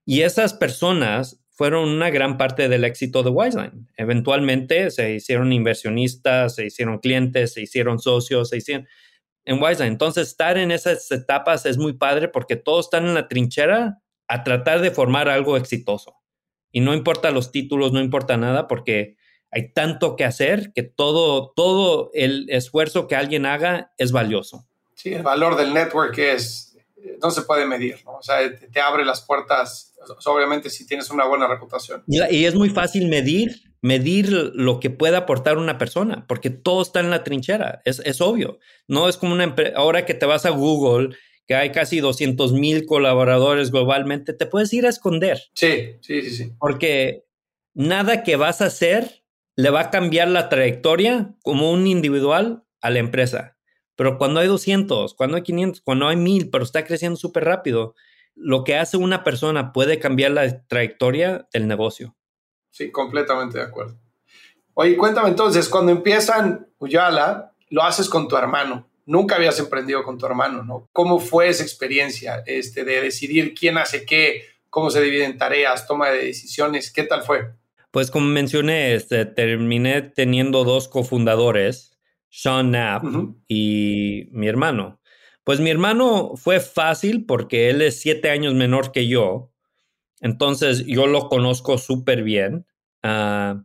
Speaker 1: Y esas personas fueron una gran parte del éxito de Wiseline. Eventualmente se hicieron inversionistas, se hicieron clientes, se hicieron socios, se hicieron en Wiseline. Entonces, estar en esas etapas es muy padre porque todos están en la trinchera a tratar de formar algo exitoso. Y no importa los títulos, no importa nada porque hay tanto que hacer que todo, todo el esfuerzo que alguien haga es valioso.
Speaker 2: Sí, el valor del network es, no se puede medir, ¿no? O sea, te abre las puertas obviamente si tienes una buena reputación.
Speaker 1: Y, es muy fácil medir, medir lo que puede aportar una persona, porque todo está en la trinchera, es, es obvio. No es como una empresa, ahora que te vas a Google, que hay casi 200 mil colaboradores globalmente, te puedes ir a esconder.
Speaker 2: Sí, sí, sí, sí.
Speaker 1: Porque nada que vas a hacer le va a cambiar la trayectoria como un individual a la empresa. Pero cuando hay 200, cuando hay 500, cuando hay 1000, pero está creciendo súper rápido, lo que hace una persona puede cambiar la trayectoria del negocio.
Speaker 2: Sí, completamente de acuerdo. Oye, cuéntame entonces, cuando empiezan Uyala, lo haces con tu hermano. Nunca habías emprendido con tu hermano, ¿no? ¿Cómo fue esa experiencia este, de decidir quién hace qué, cómo se dividen tareas, toma de decisiones? ¿Qué tal fue?
Speaker 1: Pues como mencioné, este, terminé teniendo dos cofundadores, Sean Knapp y mi hermano. Pues mi hermano fue fácil porque él es siete años menor que yo. Entonces yo lo conozco súper bien. Ah,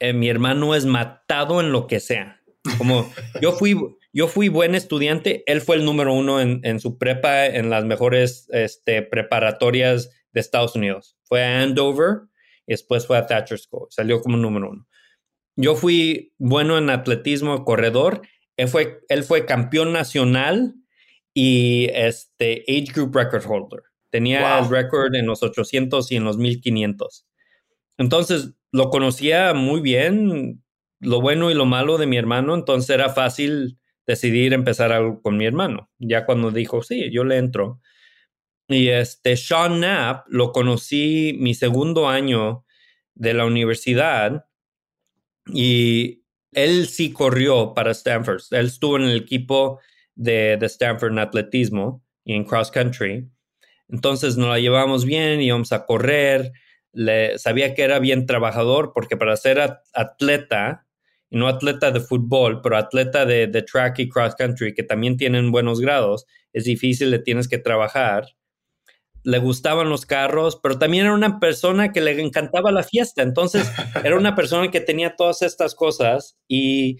Speaker 1: eh, mi hermano es matado en lo que sea. Como yo fui, yo fui buen estudiante, él fue el número uno en, su prepa en las mejores este, preparatorias de Estados Unidos. Fue a Andover después fue a Thatcher School, salió como número uno. Yo fui bueno en atletismo, corredor, él fue, él fue campeón nacional y este age group record holder. Tenía el récord en los 800 y en los 1500. Entonces lo conocía muy bien, lo bueno y lo malo de mi hermano, entonces era fácil decidir empezar algo con mi hermano. Ya cuando dijo, sí, yo le entro. Y este Sean Knapp lo conocí mi segundo año de la universidad y él sí corrió para Stanford. Él estuvo en el equipo de, Stanford en atletismo y en cross country. Entonces nos la llevamos bien, íbamos a correr. Le, sabía que era bien trabajador porque para ser atleta, y no atleta de fútbol, pero atleta de, de, track y cross country, que también tienen buenos grados, es difícil, le tienes que trabajar. Le gustaban los carros, pero también era una persona que le encantaba la fiesta. Entonces, era una persona que tenía todas estas cosas y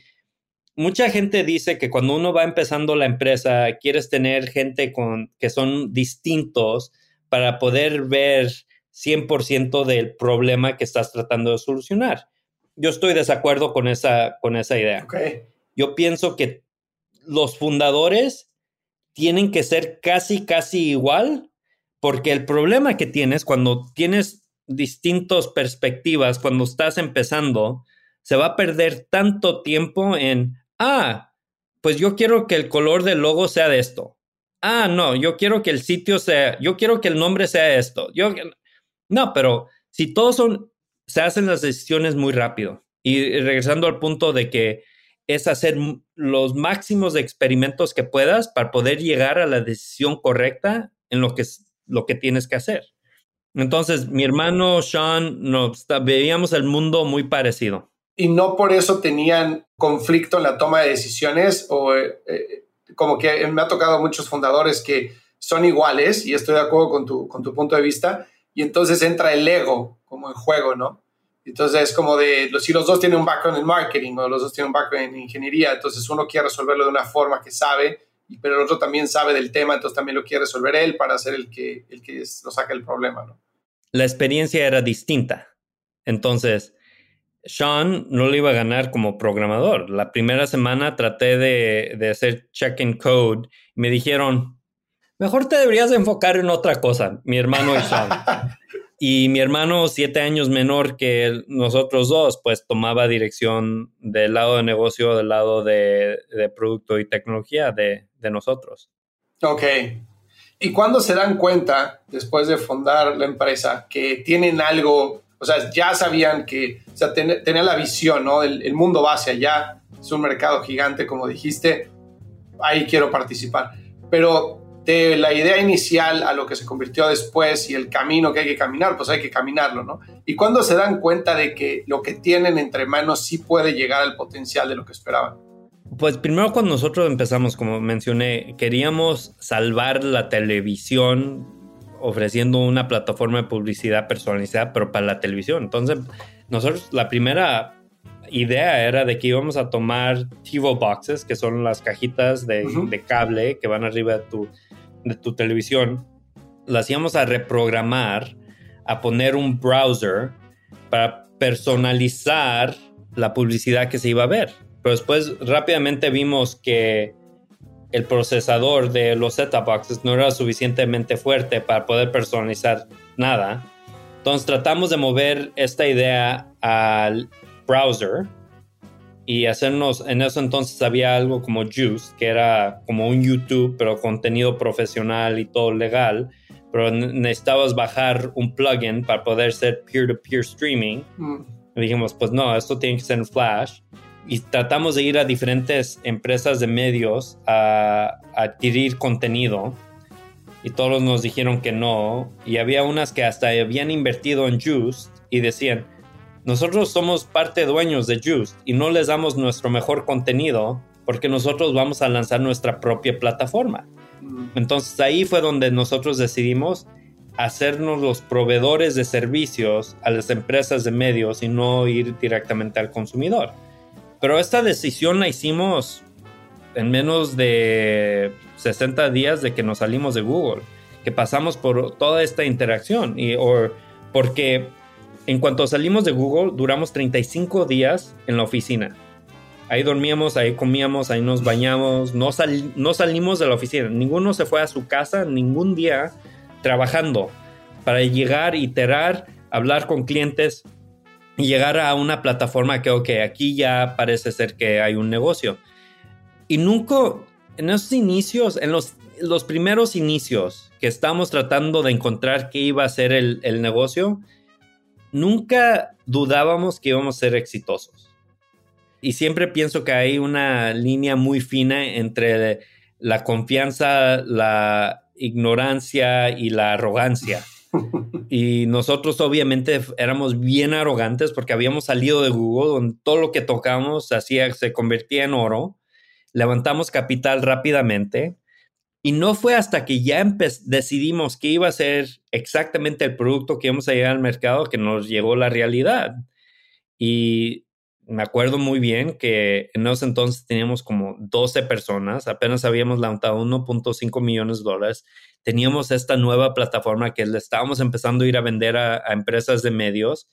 Speaker 1: mucha gente dice que cuando uno va empezando la empresa, quieres tener gente con, que son distintos para poder ver 100% del problema que estás tratando de solucionar. Yo estoy desacuerdo con esa, con esa idea. Yo pienso que los fundadores tienen que ser casi, casi igual, porque el problema que tienes cuando tienes distintas perspectivas, cuando estás empezando, se va a perder tanto tiempo en, ah, pues yo quiero que el color del logo sea de esto. Ah, no, yo quiero que el sitio sea, yo quiero que el nombre sea esto. Yo, no, pero si todos son, se hacen las decisiones muy rápido. Y regresando al punto de que es hacer los máximos experimentos que puedas para poder llegar a la decisión correcta en lo que, lo que tienes que hacer. Entonces, mi hermano Sean, nos, veíamos el mundo muy parecido
Speaker 2: y no por eso tenían conflicto en la toma de decisiones o eh, eh, como que me ha tocado muchos fundadores que son iguales y estoy de acuerdo con tu, con tu punto de vista y entonces entra el ego como en juego, ¿no? Entonces es como de, si los dos tienen un background en marketing o los dos tienen un background en ingeniería, entonces uno quiere resolverlo de una forma que sabe, pero el otro también sabe del tema, entonces también lo quiere resolver él para ser el que, el que lo saca el problema, ¿no?
Speaker 1: La experiencia era distinta. Entonces, sean no le iba a ganar como programador. La primera semana traté de, hacer check-in code y me dijeron, mejor te deberías enfocar en otra cosa, mi hermano y Sean. y mi hermano, siete años menor que nosotros dos, pues tomaba dirección del lado de negocio, del lado de, producto y tecnología de, de nosotros.
Speaker 2: Ok. ¿Y cuándo se dan cuenta, después de fundar la empresa, que tienen algo o sea, ya sabían que, o sea, tenían la visión, ¿no? El, mundo va hacia allá, es un mercado gigante, como dijiste, ahí quiero participar. Pero de la idea inicial a lo que se convirtió después y el camino que hay que caminar, pues hay que caminarlo, ¿no? Y cuando se dan cuenta de que lo que tienen entre manos sí puede llegar al potencial de lo que esperaban.
Speaker 1: Pues primero cuando nosotros empezamos, como mencioné, queríamos salvar la televisión ofreciendo una plataforma de publicidad personalizada, pero para la televisión. Entonces, nosotros la primera idea era de que íbamos a tomar TiVo boxes, que son las cajitas de, cable que van arriba de tu, de tu televisión, las íbamos a reprogramar, a poner un browser para personalizar la publicidad que se iba a ver. Pero después rápidamente vimos que el procesador de los set-top boxes no era suficientemente fuerte para poder personalizar nada. Entonces tratamos de mover esta idea al browser y hacernos, en eso entonces había algo como Juice, que era como un YouTube, pero contenido profesional y todo legal, pero necesitabas bajar un plugin para poder ser peer-to-peer streaming. Mm. Y dijimos, pues no, esto tiene que ser en Flash y tratamos de ir a diferentes empresas de medios a, adquirir contenido y todos nos dijeron que no y había unas que hasta habían invertido en Juice y decían nosotros somos parte dueños de Juice y no les damos nuestro mejor contenido porque nosotros vamos a lanzar nuestra propia plataforma. Mm. Entonces ahí fue donde nosotros decidimos hacernos los proveedores de servicios a las empresas de medios y no ir directamente al consumidor. Pero esta decisión la hicimos en menos de 60 días de que nos salimos de Google, que pasamos por toda esta interacción. Y, porque en cuanto salimos de Google, duramos 35 días en la oficina. Ahí dormíamos, ahí comíamos, ahí nos bañamos, no, no salimos de la oficina. Ninguno se fue a su casa ningún día trabajando para llegar, iterar, hablar con clientes y llegar a una plataforma que, ok, aquí ya parece ser que hay un negocio. Y nunca, en esos inicios, en los, los primeros inicios que estamos tratando de encontrar qué iba a ser el, el negocio, nunca dudábamos que íbamos a ser exitosos. Y siempre pienso que hay una línea muy fina entre la confianza, la ignorancia y la arrogancia. Y nosotros obviamente éramos bien arrogantes porque habíamos salido de Google, donde todo lo que tocamos hacía, se convertía en oro. Levantamos capital rápidamente. Y no fue hasta que ya decidimos que iba a ser exactamente el producto que íbamos a llegar al mercado que nos llegó la realidad. Y me acuerdo muy bien que en ese entonces teníamos como 12 personas, apenas habíamos levantado 1.5 millones de dólares, teníamos esta nueva plataforma que le estábamos empezando a ir a vender a, empresas de medios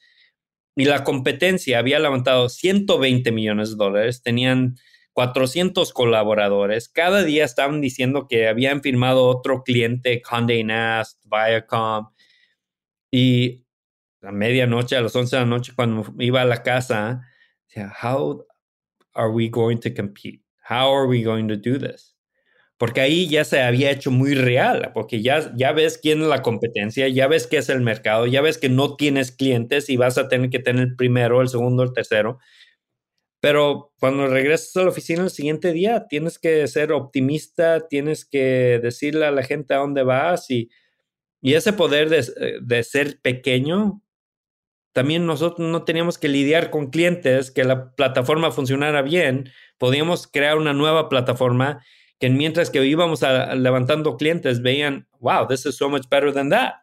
Speaker 1: y la competencia había levantado 120 millones de dólares, tenían 400 colaboradores, cada día estaban diciendo que habían firmado otro cliente, Condé Nast, Viacom, y a medianoche, a las 11 de la noche, cuando iba a la casa, how are we going to compete? How are we going to do this? Porque ahí ya se había hecho muy real, porque ya, ya ves quién es la competencia, ya ves qué es el mercado, ya ves que no tienes clientes y vas a tener que tener el primero, el segundo, el tercero. Pero cuando regresas a la oficina el siguiente día, tienes que ser optimista, tienes que decirle a la gente a dónde vas y, y ese poder de, de ser pequeño también nosotros no teníamos que lidiar con clientes, que la plataforma funcionara bien, podíamos crear una nueva plataforma que mientras que íbamos levantando clientes veían, wow, this is so much better than that.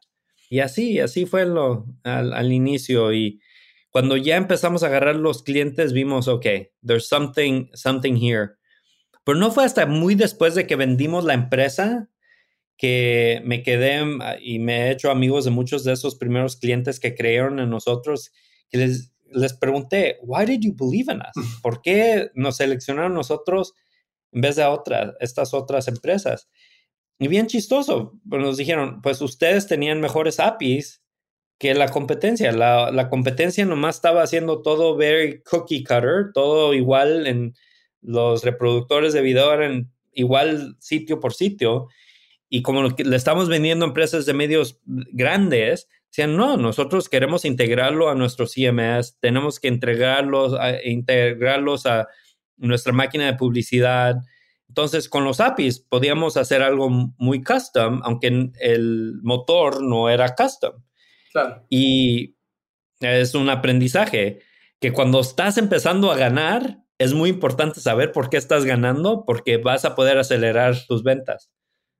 Speaker 1: Y así, así fue lo, al, inicio. Y cuando ya empezamos a agarrar los clientes, vimos, ok, there's something, something here. Pero no fue hasta muy después de que vendimos la empresa que me quedé y me he hecho amigos de muchos de esos primeros clientes que creyeron en nosotros, que les, les pregunté, why did you believe in us? ¿Por qué nos seleccionaron nosotros en vez de a otras, estas otras empresas? Y bien chistoso, pues nos dijeron, pues ustedes tenían mejores APIs que la competencia. La, la competencia nomás estaba haciendo todo very cookie cutter, todo igual en los reproductores de video eran igual sitio por sitio y como le estamos vendiendo a empresas de medios grandes, decían, no, nosotros queremos integrarlo a nuestro CMS, tenemos que entregarlos, a, integrarlos a nuestra máquina de publicidad. Entonces, con los APIs podíamos hacer algo muy custom, aunque el motor no era custom. Claro. Y es un aprendizaje que cuando estás empezando a ganar, es muy importante saber por qué estás ganando, porque vas a poder acelerar tus ventas.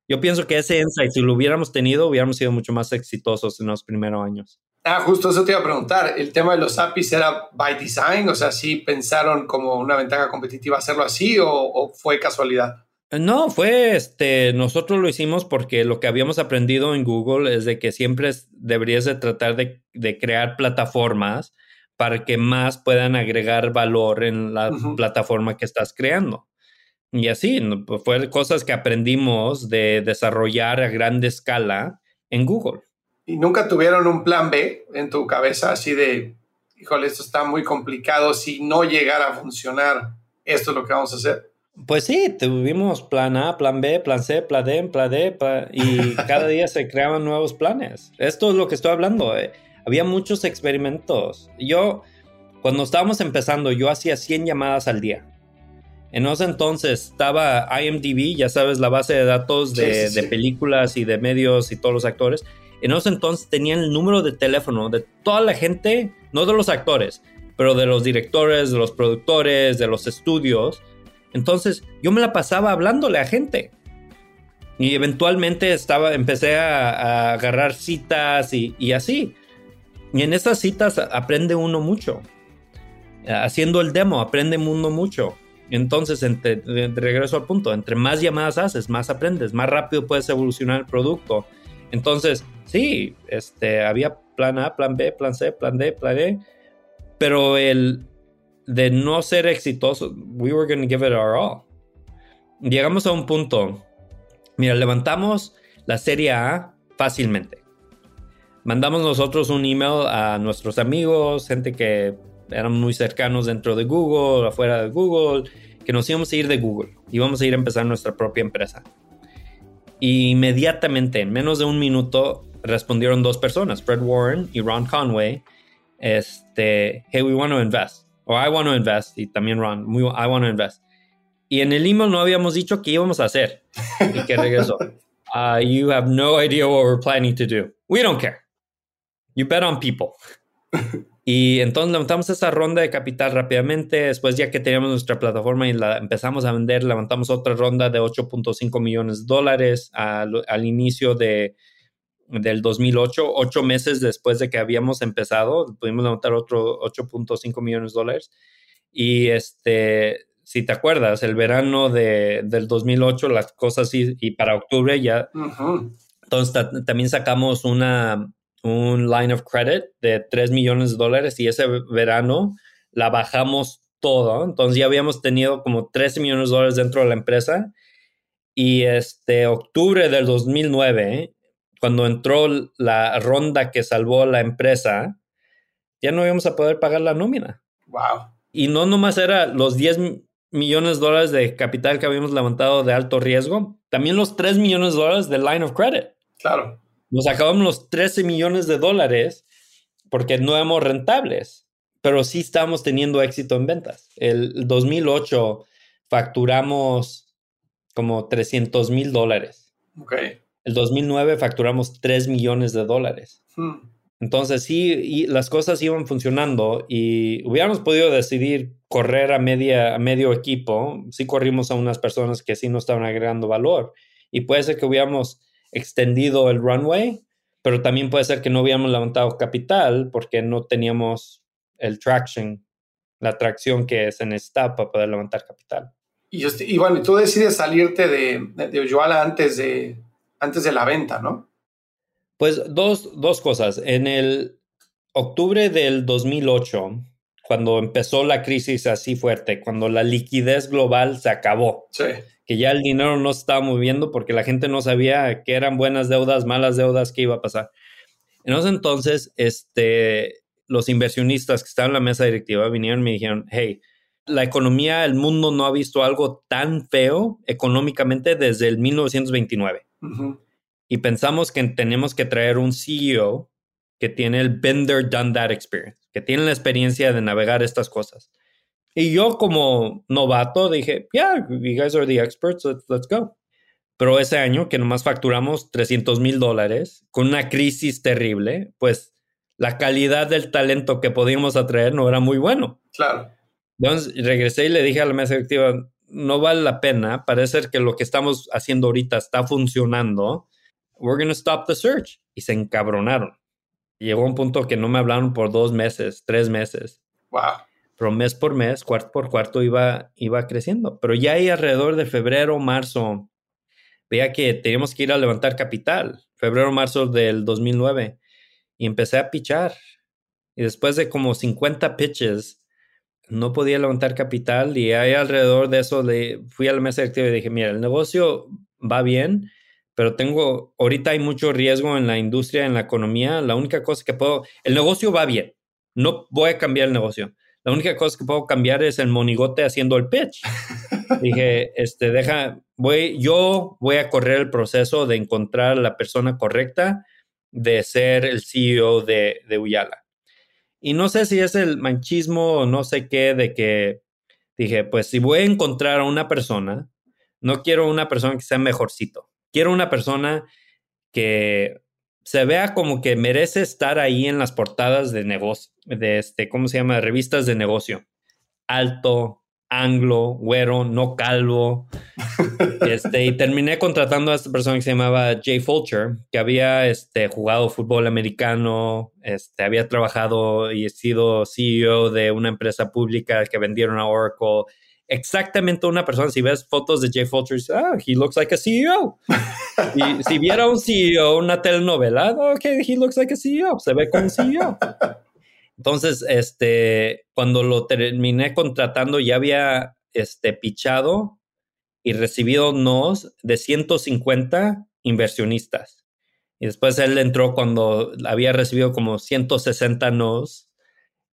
Speaker 1: Yo pienso que ese insight, si lo hubiéramos tenido, hubiéramos sido mucho más exitosos en los primeros años.
Speaker 2: Ah, justo eso te iba a preguntar. ¿El tema de los APIs era by design? O sea, ¿sí pensaron como una ventaja competitiva hacerlo así o, fue casualidad?
Speaker 1: No, fue este, nosotros lo hicimos porque lo que habíamos aprendido en Google es de que siempre deberías de tratar de, de, crear plataformas para que más puedan agregar valor en la plataforma que estás creando. Y así, pues fue cosas que aprendimos de desarrollar a gran escala en Google.
Speaker 2: ¿Y nunca tuvieron un plan B en tu cabeza así de, híjole, esto está muy complicado, si no llegara a funcionar, esto es lo que vamos a hacer?
Speaker 1: Pues sí, tuvimos plan A, plan B, plan C, plan D, plan D, y cada día se creaban nuevos planes. Esto es lo que estoy hablando. Eh. Había muchos experimentos. Yo, cuando estábamos empezando, yo hacía 100 llamadas al día. En ese entonces estaba IMDb, ya sabes, la base de datos de, películas y de medios y todos los actores. En ese entonces tenían el número de teléfono de toda la gente, no de los actores, pero de los directores, de los productores, de los estudios. Entonces yo me la pasaba hablándole a gente. Y eventualmente estaba, empecé a, agarrar citas y, y así. Y en esas citas aprende uno mucho. Haciendo el demo, aprende uno mucho Entonces, de regreso al punto, entre más llamadas haces, más aprendes, más rápido puedes evolucionar el producto. Entonces, sí, este, había plan A, plan B, plan C, plan D, plan E, pero el de no ser exitoso, we were going to give it our all. Llegamos a un punto, mira, levantamos la serie A fácilmente. Mandamos nosotros un email a nuestros amigos, gente que eran muy cercanos dentro de Google, afuera de Google, que nos íbamos a ir de Google. Íbamos a ir a empezar nuestra propia empresa. Y inmediatamente, en menos de un minuto, respondieron dos personas, Fred Warren y Ron Conway. Este, hey, we want to invest. O I want to invest. Y también Ron, I want to invest. Y en el email no habíamos dicho qué íbamos a hacer. Y que regresó. Uh, you have no idea what we're planning to do. We don't care. You bet on people. Y entonces levantamos esa ronda de capital rápidamente. Después, ya que teníamos nuestra plataforma y la empezamos a vender, levantamos otra ronda de 8.5 millones de dólares al, al inicio de, del 2008, ocho meses después de que habíamos empezado, pudimos levantar otro 8.5 millones de dólares. Y este, si te acuerdas, el verano de, del 2008, las cosas y, y para octubre ya. Entonces también sacamos una, un line of credit de 3 millones de dólares y ese verano la bajamos todo. Entonces ya habíamos tenido como 13 millones de dólares dentro de la empresa. Y este octubre del 2009, cuando entró la ronda que salvó la empresa, ya no íbamos a poder pagar la nómina.
Speaker 2: Wow.
Speaker 1: Y no nomás era los 10 millones de dólares de capital que habíamos levantado de alto riesgo, también los 3 millones de dólares de line of credit.
Speaker 2: Claro.
Speaker 1: Nos acabamos los 13 millones de dólares porque no éramos rentables, pero sí estamos teniendo éxito en ventas. El 2008 facturamos como 300 mil dólares.
Speaker 2: Okay.
Speaker 1: El 2009 facturamos 3 millones de dólares. Hmm. Entonces sí, y las cosas iban funcionando y hubiéramos podido decidir correr a, media, a medio equipo. Sí corrimos a unas personas que sí no estaban agregando valor. Y puede ser que hubiéramos extendido el runway, pero también puede ser que no hubiéramos levantado capital porque no teníamos el traction, la tracción que se necesita para poder levantar capital.
Speaker 2: Y, y bueno, tú decides salirte de, de, antes de, antes de la venta, ¿no?
Speaker 1: Pues dos, dos cosas. En el octubre del 2008, cuando empezó la crisis así fuerte, cuando la liquidez global se acabó.
Speaker 2: Sí
Speaker 1: que ya el dinero no se estaba moviendo porque la gente no sabía qué eran buenas deudas, malas deudas, qué iba a pasar. En ese entonces, este, los inversionistas que estaban en la mesa directiva vinieron y me dijeron, hey, la economía, el mundo no ha visto algo tan feo económicamente desde el 1929. Y pensamos que tenemos que traer un CEO que tiene el bender done that experience, que tiene la experiencia de navegar estas cosas. Y yo como novato dije, yeah, you guys are the experts, let's, go. Pero ese año que nomás facturamos 300 mil dólares con una crisis terrible, pues la calidad del talento que podíamos atraer no era muy bueno.
Speaker 2: Claro.
Speaker 1: Entonces regresé y le dije a la mesa directiva, no vale la pena, parece que lo que estamos haciendo ahorita está funcionando. We're going to stop the search. Y se encabronaron. Llegó un punto que no me hablaron por dos meses, tres meses.
Speaker 2: Wow
Speaker 1: pero mes por mes, cuarto por cuarto iba, iba creciendo. Pero ya ahí alrededor de febrero, marzo, veía que teníamos que ir a levantar capital, febrero, marzo del 2009, y empecé a pichar. Y después de como 50 pitches, no podía levantar capital y ahí alrededor de eso le fui a la mesa directiva y dije, mira, el negocio va bien, pero tengo, ahorita hay mucho riesgo en la industria, en la economía, la única cosa que puedo, el negocio va bien, no voy a cambiar el negocio la única cosa que puedo cambiar es el monigote haciendo el pitch. Dije, este, deja, voy, yo voy a correr el proceso de encontrar la persona correcta de ser el CEO de, de Uyala. Y no sé si es el manchismo o no sé qué, de que dije, pues si voy a encontrar a una persona, no quiero una persona que sea mejorcito. Quiero una persona que se vea como que merece estar ahí en las portadas de negocio, de este, ¿cómo se llama? Revistas de negocio. Alto, anglo, güero, no calvo. Este, y terminé contratando a esta persona que se llamaba Jay Fulcher, que había este, jugado fútbol americano, este, había trabajado y sido CEO de una empresa pública que vendieron a Oracle. Exactamente una persona. Si ves fotos de Jay Fulcher, ah, he looks like a CEO. si viera un CEO, una telenovela, ok, he looks like a CEO, se ve como un CEO. Entonces, este, cuando lo terminé contratando, ya había este, pichado y recibido nos de 150 inversionistas. Y después él entró cuando había recibido como 160 nos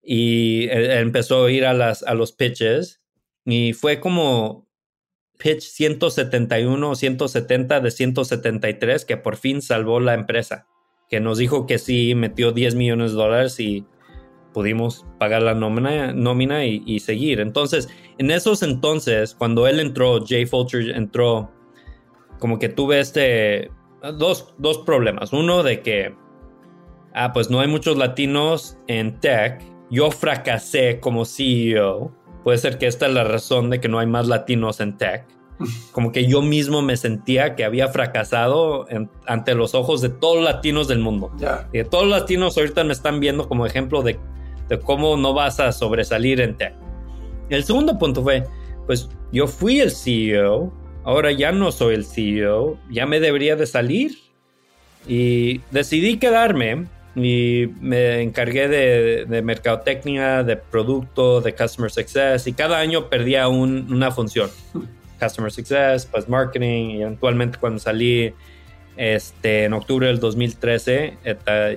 Speaker 1: y empezó a ir a, las, a los pitches y fue como pitch 171 o 170 de 173 que por fin salvó la empresa, que nos dijo que sí, metió 10 millones de dólares y pudimos pagar la nómina, nómina y, seguir. Entonces, en esos entonces, cuando él entró, Jay Fulcher entró, como que tuve este, dos, dos problemas. Uno de que, ah, pues no hay muchos latinos en tech. Yo fracasé como CEO. Puede ser que esta es la razón de que no hay más latinos en tech. Como que yo mismo me sentía que había fracasado ante los ojos de todos los latinos del mundo. Y todos los latinos ahorita me están viendo como ejemplo de de cómo no vas a sobresalir en tech. El segundo punto fue, pues yo fui el CEO, ahora ya no soy el CEO, ya me debería de salir. Y decidí quedarme y me encargué de, de mercadotecnia, de producto, de customer success y cada año perdía una función. Customer success, pues marketing y eventualmente cuando salí este, en octubre del 2013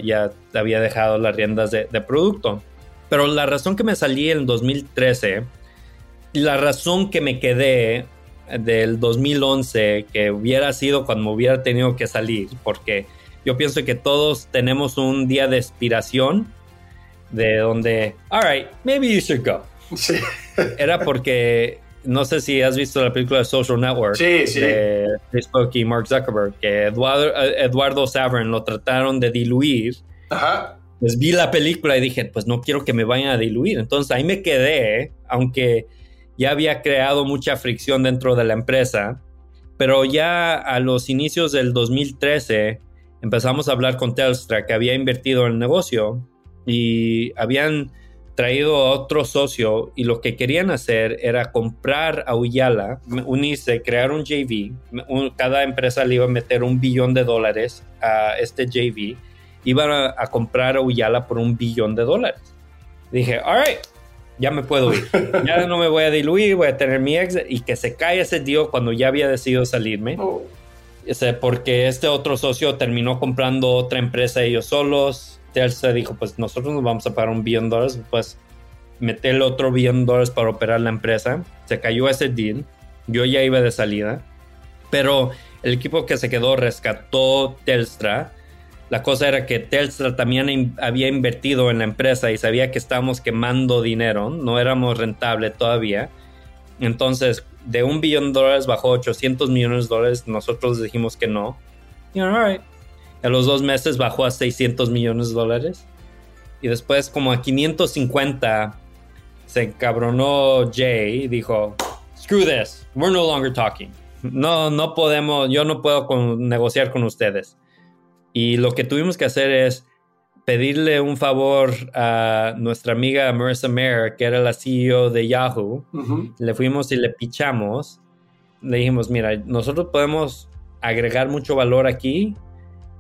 Speaker 1: ya había dejado las riendas de, de producto. Pero la razón que me salí en 2013, la razón que me quedé del 2011, que hubiera sido cuando me hubiera tenido que salir, porque yo pienso que todos tenemos un día de expiración de donde, alright, maybe you should go. Sí. Era porque no sé si has visto la película de Social Network de Facebook y Mark Zuckerberg, que Eduardo, Eduardo Savern lo trataron de diluir Ajá pues vi la película y dije, pues no quiero que me vayan a diluir. Entonces ahí me quedé, aunque ya había creado mucha fricción dentro de la empresa, pero ya a los inicios del 2013 empezamos a hablar con Telstra que había invertido en el negocio y habían traído a otro socio y lo que querían hacer era comprar a Uyala, unirse, crear un JV. cada empresa le iba a meter un billón de dólares a este JV iban a, comprar a Uyala por un billón de dólares. Dije, alright, ya me puedo ir. Ya no me voy a diluir, voy a tener mi ex y que se cae ese deal cuando ya había decidido salirme. Oh. Porque este otro socio terminó comprando otra empresa ellos solos. se dijo, pues nosotros nos vamos a pagar un billón de dólares, pues meter el otro billón de dólares para operar la empresa. Se cayó ese deal. Yo ya iba de salida. Pero el equipo que se quedó rescató Telstra la cosa era que Telstra también había invertido en la empresa y sabía que estábamos quemando dinero, no éramos rentable todavía. Entonces, de un billón de dólares bajó 800 millones de dólares, nosotros dijimos que no. Y A los dos meses bajó a 600 millones de dólares. Y después, como a 550, se encabronó Jay y dijo, screw this, we're no longer talking. No, no podemos, yo no puedo negociar con ustedes. Y lo que tuvimos que hacer es pedirle un favor a nuestra amiga Marissa Mayer, que era la CEO de Yahoo. Le fuimos y le pichamos. Le dijimos, mira, nosotros podemos agregar mucho valor aquí,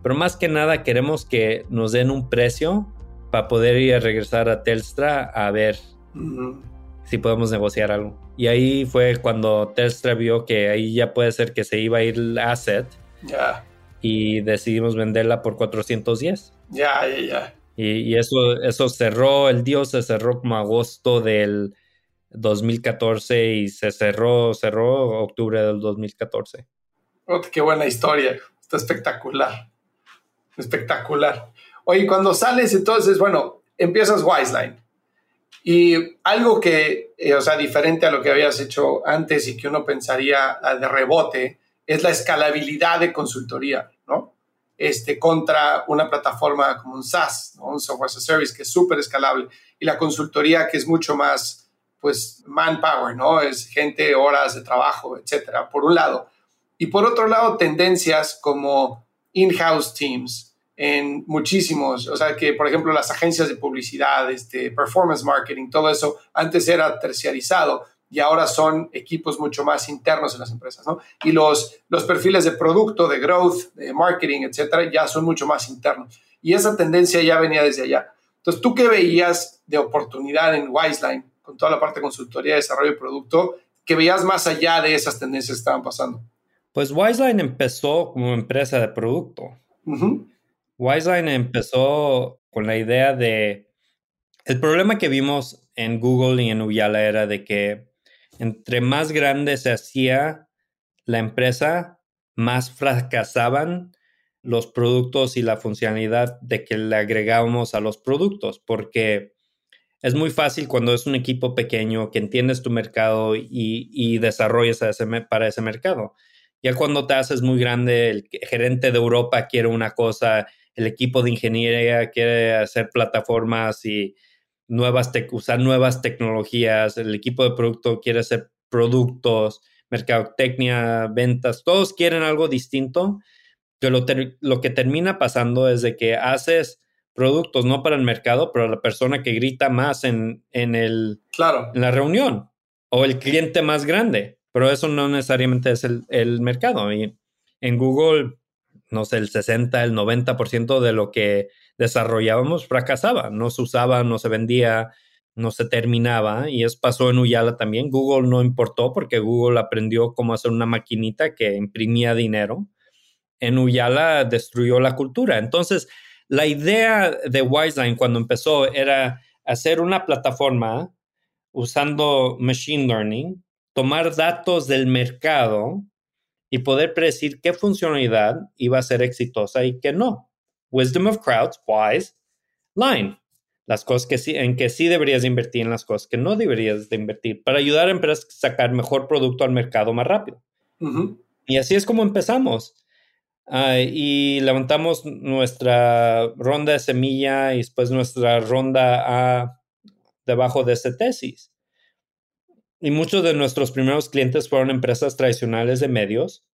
Speaker 1: pero más que nada queremos que nos den un precio para poder ir a regresar a Telstra a ver si podemos negociar algo. Y ahí fue cuando Telstra vio que ahí ya puede ser que se iba a ir el asset. Ya y decidimos venderla por 410.
Speaker 2: Ya, ya, ya.
Speaker 1: Y, eso, eso cerró, el Dios se cerró como agosto del 2014 y se cerró, cerró octubre del 2014.
Speaker 2: qué buena historia, está espectacular, espectacular. Oye, cuando sales entonces, bueno, empiezas Wiseline. Y algo que, eh, o sea, diferente a lo que habías hecho antes y que uno pensaría de rebote, es la escalabilidad de consultoría. Este, contra una plataforma como un SaaS, un Software as a Service, que es súper escalable, y la consultoría que es mucho más, pues, manpower, ¿no? Es gente, horas de trabajo, etcétera, por un lado. Y por otro lado, tendencias como in-house teams en muchísimos, o sea, que por ejemplo las agencias de publicidad, este, performance marketing, todo eso antes era terciarizado y ahora son equipos mucho más internos en las empresas, ¿no? Y los, los perfiles de producto, de growth, de marketing, etcétera, ya son mucho más internos. Y esa tendencia ya venía desde allá. Entonces, ¿tú qué veías de oportunidad en Wiseline con toda la parte de consultoría, desarrollo de producto, que veías más allá de esas tendencias que estaban pasando?
Speaker 1: Pues Wiseline empezó como empresa de producto. Wiseline empezó con la idea de... El problema que vimos en Google y en Uyala era de que entre más grande se hacía la empresa, más fracasaban los productos y la funcionalidad de que le agregábamos a los productos, porque es muy fácil cuando es un equipo pequeño que entiendes tu mercado y, y desarrollas para ese mercado. Ya cuando te haces muy grande, el gerente de Europa quiere una cosa, el equipo de ingeniería quiere hacer plataformas y nuevas usar nuevas tecnologías, el equipo de producto quiere hacer productos, mercadotecnia, ventas, todos quieren algo distinto. Que lo, lo que termina pasando es de que haces productos no para el mercado, pero la persona que grita más en, en, el,
Speaker 2: claro.
Speaker 1: en la reunión o el cliente más grande, pero eso no necesariamente es el, el mercado. Y en Google, no el 60, el 90% de lo que desarrollábamos fracasaba, no se usaba, no se vendía, no se terminaba y eso pasó en Uyala también. Google no importó porque Google aprendió cómo hacer una maquinita que imprimía dinero. En Uyala destruyó la cultura. Entonces, la idea de Wiseline cuando empezó era hacer una plataforma usando machine learning, tomar datos del mercado y poder predecir qué funcionalidad iba a ser exitosa y qué no. Wisdom of crowds, wise, line. Las cosas que sí, en que sí deberías invertir, en las cosas que no deberías de invertir, para ayudar a empresas a sacar mejor producto al mercado más rápido. Y así es como empezamos. Ah, y levantamos nuestra ronda de semilla y después nuestra ronda A debajo de esa tesis. Y muchos de nuestros primeros clientes fueron empresas tradicionales de medios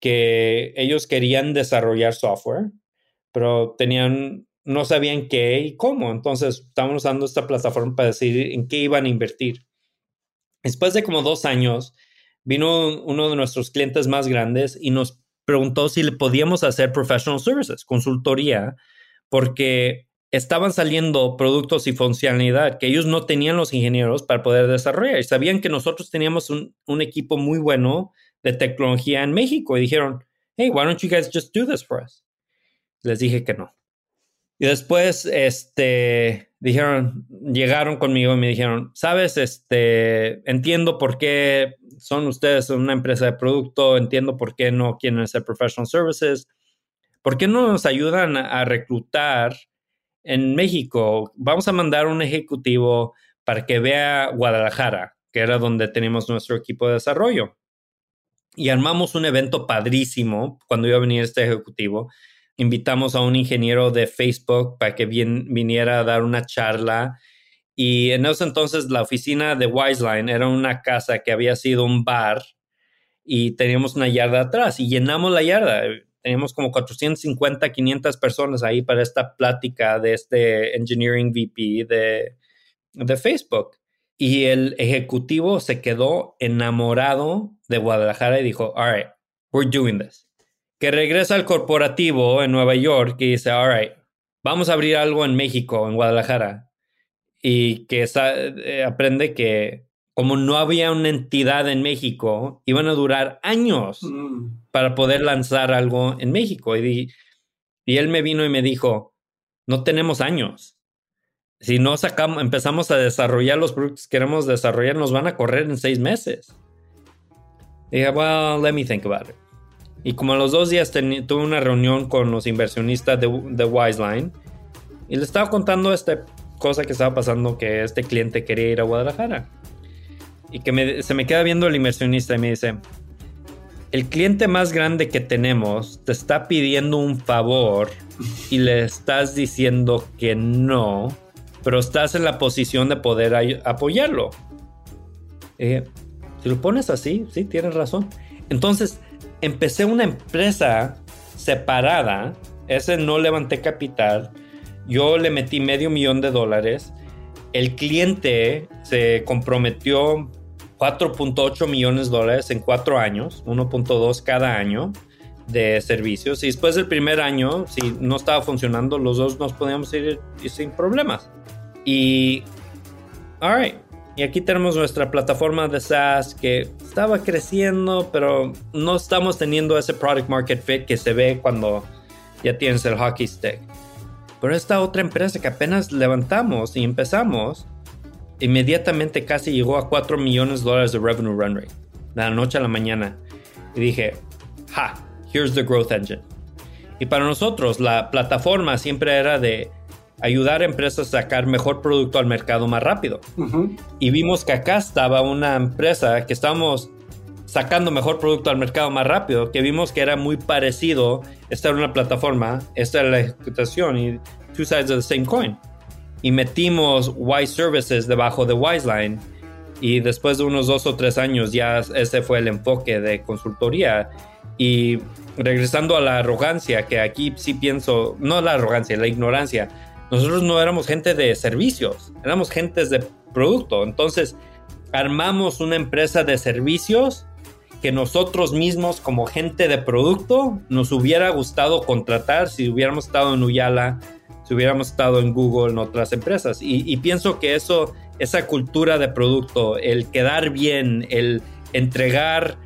Speaker 1: que ellos querían desarrollar software, pero tenían, no sabían qué y cómo. Entonces, estábamos usando esta plataforma para decidir en qué iban a invertir. Después de como dos años, vino uno de nuestros clientes más grandes y nos preguntó si le podíamos hacer professional services, consultoría, porque estaban saliendo productos y funcionalidad que ellos no tenían los ingenieros para poder desarrollar. Y sabían que nosotros teníamos un, un equipo muy bueno de tecnología en México y dijeron, hey, why don't you guys just do this for us? Les dije que no. Y después, este, dijeron, llegaron conmigo y me dijeron, sabes, este, entiendo por qué son ustedes una empresa de producto, entiendo por qué no quieren hacer professional services, ¿por qué no nos ayudan a reclutar en México? Vamos a mandar un ejecutivo para que vea Guadalajara, que era donde tenemos nuestro equipo de desarrollo. Y armamos un evento padrísimo cuando iba a venir este ejecutivo invitamos a un ingeniero de Facebook para que viniera a dar una charla. Y en ese entonces la oficina de Wiseline era una casa que había sido un bar y teníamos una yarda atrás y llenamos la yarda. Teníamos como 450, 500 personas ahí para esta plática de este Engineering VP de, de Facebook. Y el ejecutivo se quedó enamorado de Guadalajara y dijo, all right, we're doing this que regresa al corporativo en Nueva York y dice, all right, vamos a abrir algo en México, en Guadalajara. Y que eh, aprende que como no había una entidad en México, iban a durar años mm. para poder lanzar algo en México. Y, y él me vino y me dijo, no tenemos años. Si no sacamos, empezamos a desarrollar los productos que queremos desarrollar, nos van a correr en seis meses. dije, well, let me think about it. Y como a los dos días tuve una reunión con los inversionistas de, de Wiseline y le estaba contando esta cosa que estaba pasando, que este cliente quería ir a Guadalajara. Y que se me queda viendo el inversionista y me dice, el cliente más grande que tenemos te está pidiendo un favor y le estás diciendo que no, pero estás en la posición de poder apoyarlo. si lo pones así, sí, tienes razón. Entonces, empecé una empresa separada, ese no levanté capital, yo le metí medio millón de dólares, el cliente se comprometió 4.8 millones de dólares en cuatro años, 1.2 cada año de servicios. Y después del primer año, si no estaba funcionando, los dos nos podíamos ir sin problemas. Y, alright, y aquí tenemos nuestra plataforma de SaaS que estaba creciendo, pero no estamos teniendo ese product market fit que se ve cuando ya tienes el hockey stick. Pero esta otra empresa que apenas levantamos y empezamos, inmediatamente casi llegó a 4 millones de dólares de revenue run rate, de la noche a la mañana. Y dije, ha, here's the growth engine. Y para nosotros la plataforma siempre era de ayudar a empresas a sacar mejor producto al mercado más rápido. Y vimos que acá estaba una empresa que estábamos sacando mejor producto al mercado más rápido, que vimos que era muy parecido estar en una plataforma, esta era la ejecutación y two sides of the same coin. Y metimos Wise Services debajo de Wiseline y después de unos dos o tres años ya ese fue el enfoque de consultoría. Y regresando a la arrogancia, que aquí sí pienso, no la arrogancia, la ignorancia, nosotros no éramos gente de servicios, éramos gentes de producto. Entonces, armamos una empresa de servicios que nosotros mismos como gente de producto nos hubiera gustado contratar si hubiéramos estado en Uyala, si hubiéramos estado en Google, en otras empresas. Y, pienso que eso, esa cultura de producto, el quedar bien, el entregar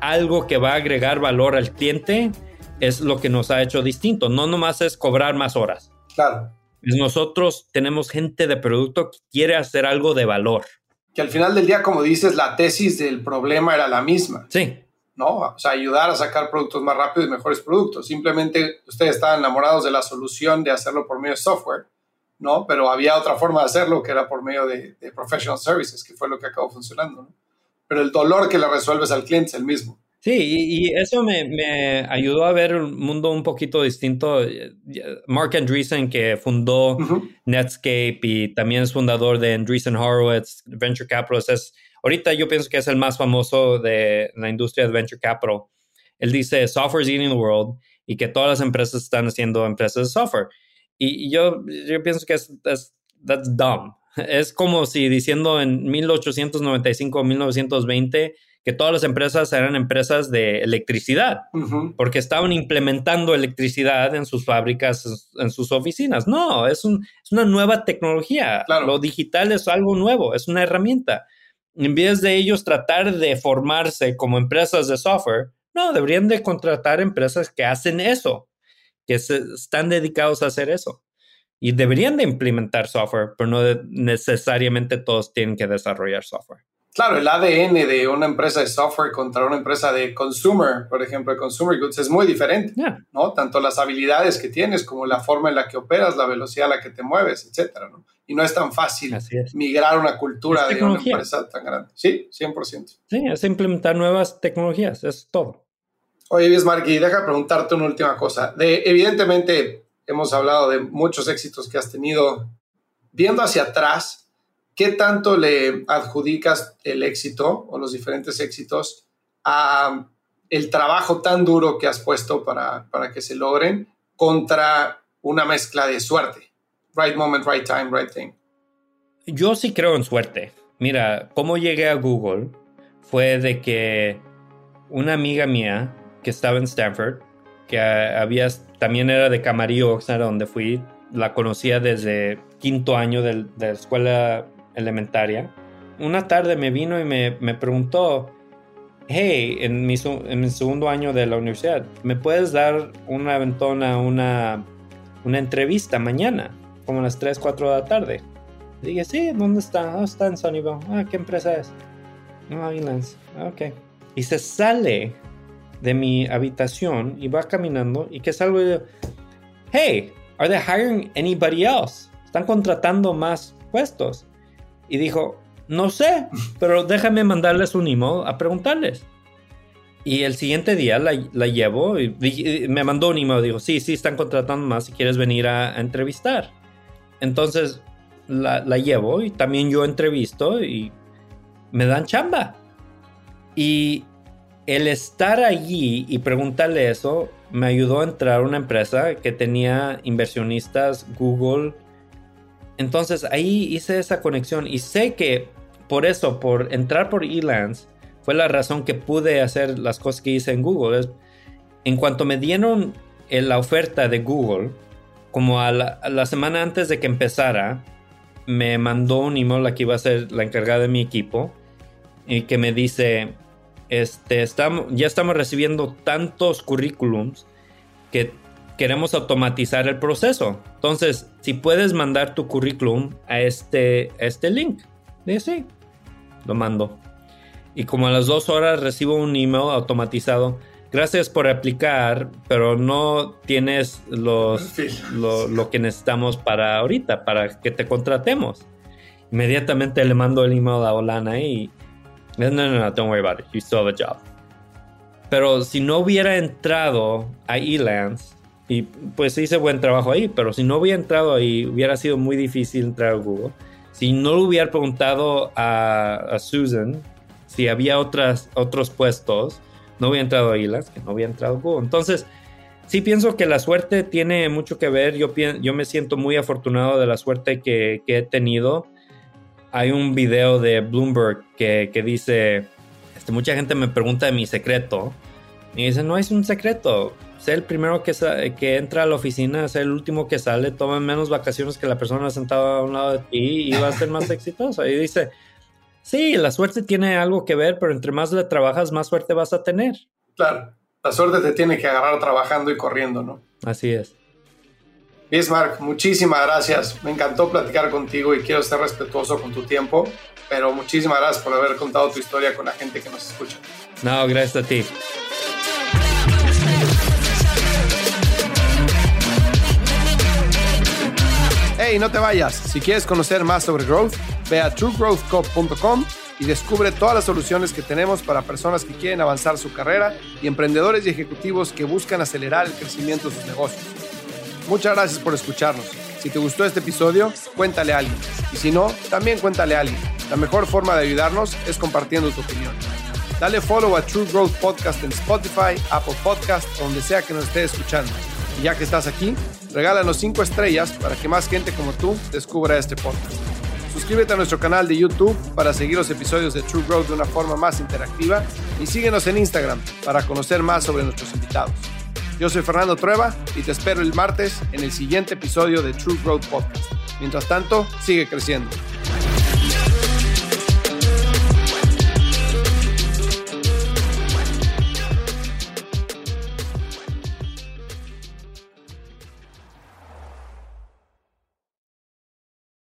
Speaker 1: algo que va a agregar valor al cliente, es lo que nos ha hecho distinto. No nomás es cobrar más horas.
Speaker 2: Claro.
Speaker 1: Nosotros tenemos gente de producto que quiere hacer algo de valor.
Speaker 2: Que al final del día, como dices, la tesis del problema era la misma.
Speaker 1: Sí.
Speaker 2: ¿No? O sea, ayudar a sacar productos más rápido y mejores productos. Simplemente ustedes estaban enamorados de la solución de hacerlo por medio de software, ¿no? Pero había otra forma de hacerlo que era por medio de, professional services, que fue lo que acabó funcionando, ¿no? Pero el dolor que le resuelves al cliente es el mismo.
Speaker 1: Sí, y, eso me, ayudó a ver un mundo un poquito distinto. Mark Andreessen, que fundó Netscape y también es fundador de Andreessen Horowitz, Venture Capitalist, es, ahorita yo pienso que es el más famoso de la industria de Venture Capital. Él dice, software is eating the world y que todas las empresas están haciendo empresas de software. Y, yo, yo pienso que es, es that's dumb. Es como si diciendo en 1895 o 1920 que todas las empresas eran empresas de electricidad, porque estaban implementando electricidad en sus fábricas, en sus oficinas. No, es, una nueva tecnología. Lo digital es algo nuevo, es una herramienta. En vez de ellos tratar de formarse como empresas de software, no, deberían de contratar empresas que hacen eso, que están dedicados a hacer eso. Y deberían de implementar software, pero no necesariamente todos tienen que desarrollar software.
Speaker 2: Claro, el ADN de una empresa de software contra una empresa de consumer, por ejemplo, de consumer goods, es muy diferente, ¿no? Tanto las habilidades que tienes como la forma en la que operas, la velocidad a la que te mueves, etcétera, ¿no? Y no es tan fácil migrar una cultura de una empresa tan grande. Sí, 100%.
Speaker 1: Sí, es implementar nuevas tecnologías, es todo.
Speaker 2: Oye, Bismarck, y deja preguntarte una última cosa. De, evidentemente, hemos hablado de muchos éxitos que has tenido. Viendo hacia atrás, ¿qué tanto le adjudicas el éxito o los diferentes éxitos a el trabajo tan duro que has puesto para, para que se logren contra una mezcla de suerte? Right moment, right time, right thing.
Speaker 1: Yo sí creo en suerte. Mira, cómo llegué a Google fue de que una amiga mía que estaba en Stanford, que había, también era de Camarillo, Oxnard, donde fui, la conocía desde quinto año de, la escuela elementaria, una tarde me vino y me, preguntó, hey, en mi, segundo año de la universidad, ¿me puedes dar una aventona, una, una entrevista mañana, como a las 3, 4 de la tarde? dije, sí, ¿dónde está? Ah, está en Sunnyvale. Ah, ¿qué empresa es? Ah, Inlands. Ah, ok. Y se sale de mi habitación y va caminando y que salgo y digo, hey, are they hiring anybody else? Están contratando más puestos. Y dijo, no sé, pero déjame mandarles un email a preguntarles. Y el siguiente día la, llevo y, me mandó un email. Dijo, sí, sí, están contratando más si quieres venir a, entrevistar. Entonces la, la, llevo y también yo entrevisto y me dan chamba. Y el estar allí y preguntarle eso me ayudó a entrar a una empresa que tenía inversionistas Google, entonces ahí hice esa conexión y sé que por eso, por entrar por Elance, fue la razón que pude hacer las cosas que hice en Google. En cuanto me dieron la oferta de Google, como a la, semana antes de que empezara, me mandó un email la que iba a ser la encargada de mi equipo y que me dice, este, estamos, ya estamos recibiendo tantos currículums que queremos automatizar el proceso. Entonces, si puedes mandar tu currículum a este, este link, dice sí, lo mando. Y como a las dos horas recibo un email automatizado. Gracias por aplicar, pero no tienes los, lo, que necesitamos para ahorita, para que te contratemos. Inmediatamente le mando el email a Olana y no, no, no, don't worry about it. You still have a job. Pero si no hubiera entrado a Elance, y pues hice buen trabajo ahí, pero si no hubiera entrado ahí, hubiera sido muy difícil entrar a Google. Si no le hubiera preguntado a, Susan si había otras, otros puestos, no hubiera entrado a Elance, que no hubiera entrado Google. Entonces, sí pienso que la suerte tiene mucho que ver. Yo, yo me siento muy afortunado de la suerte que, que he tenido hay un video de Bloomberg que, dice, este, mucha gente me pregunta de mi secreto. Y dice, no es un secreto. Sé el primero que, que entra a la oficina, sé el último que sale, toma menos vacaciones que la persona sentada a un lado de ti y va a ser más exitoso. Y dice, sí, la suerte tiene algo que ver, pero entre más le trabajas, más suerte vas a tener.
Speaker 2: Claro, la suerte te tiene que agarrar trabajando y corriendo, ¿no?
Speaker 1: Así es.
Speaker 2: Bismarck, muchísimas gracias. Me encantó platicar contigo y quiero ser respetuoso con tu tiempo, pero muchísimas gracias por haber contado tu historia con la gente que nos escucha.
Speaker 1: No, gracias a ti.
Speaker 2: Hey, no te vayas. Si quieres conocer más sobre growth, ve a truegrowthco.com y descubre todas las soluciones que tenemos para personas que quieren avanzar su carrera y emprendedores y ejecutivos que buscan acelerar el crecimiento de sus negocios. Muchas gracias por escucharnos. Si te gustó este episodio, cuéntale a alguien. Y si no, también cuéntale a alguien. La mejor forma de ayudarnos es compartiendo tu opinión. Dale follow a True Growth Podcast en Spotify, Apple Podcast, donde sea que nos estés escuchando. Y ya que estás aquí, regálanos 5 estrellas para que más gente como tú descubra este podcast. Suscríbete a nuestro canal de YouTube para seguir los episodios de True Growth de una forma más interactiva y síguenos en Instagram para conocer más sobre nuestros invitados. Yo soy Fernando Trueba y te espero el martes en el siguiente episodio de True Growth Podcast. Mientras tanto, sigue creciendo.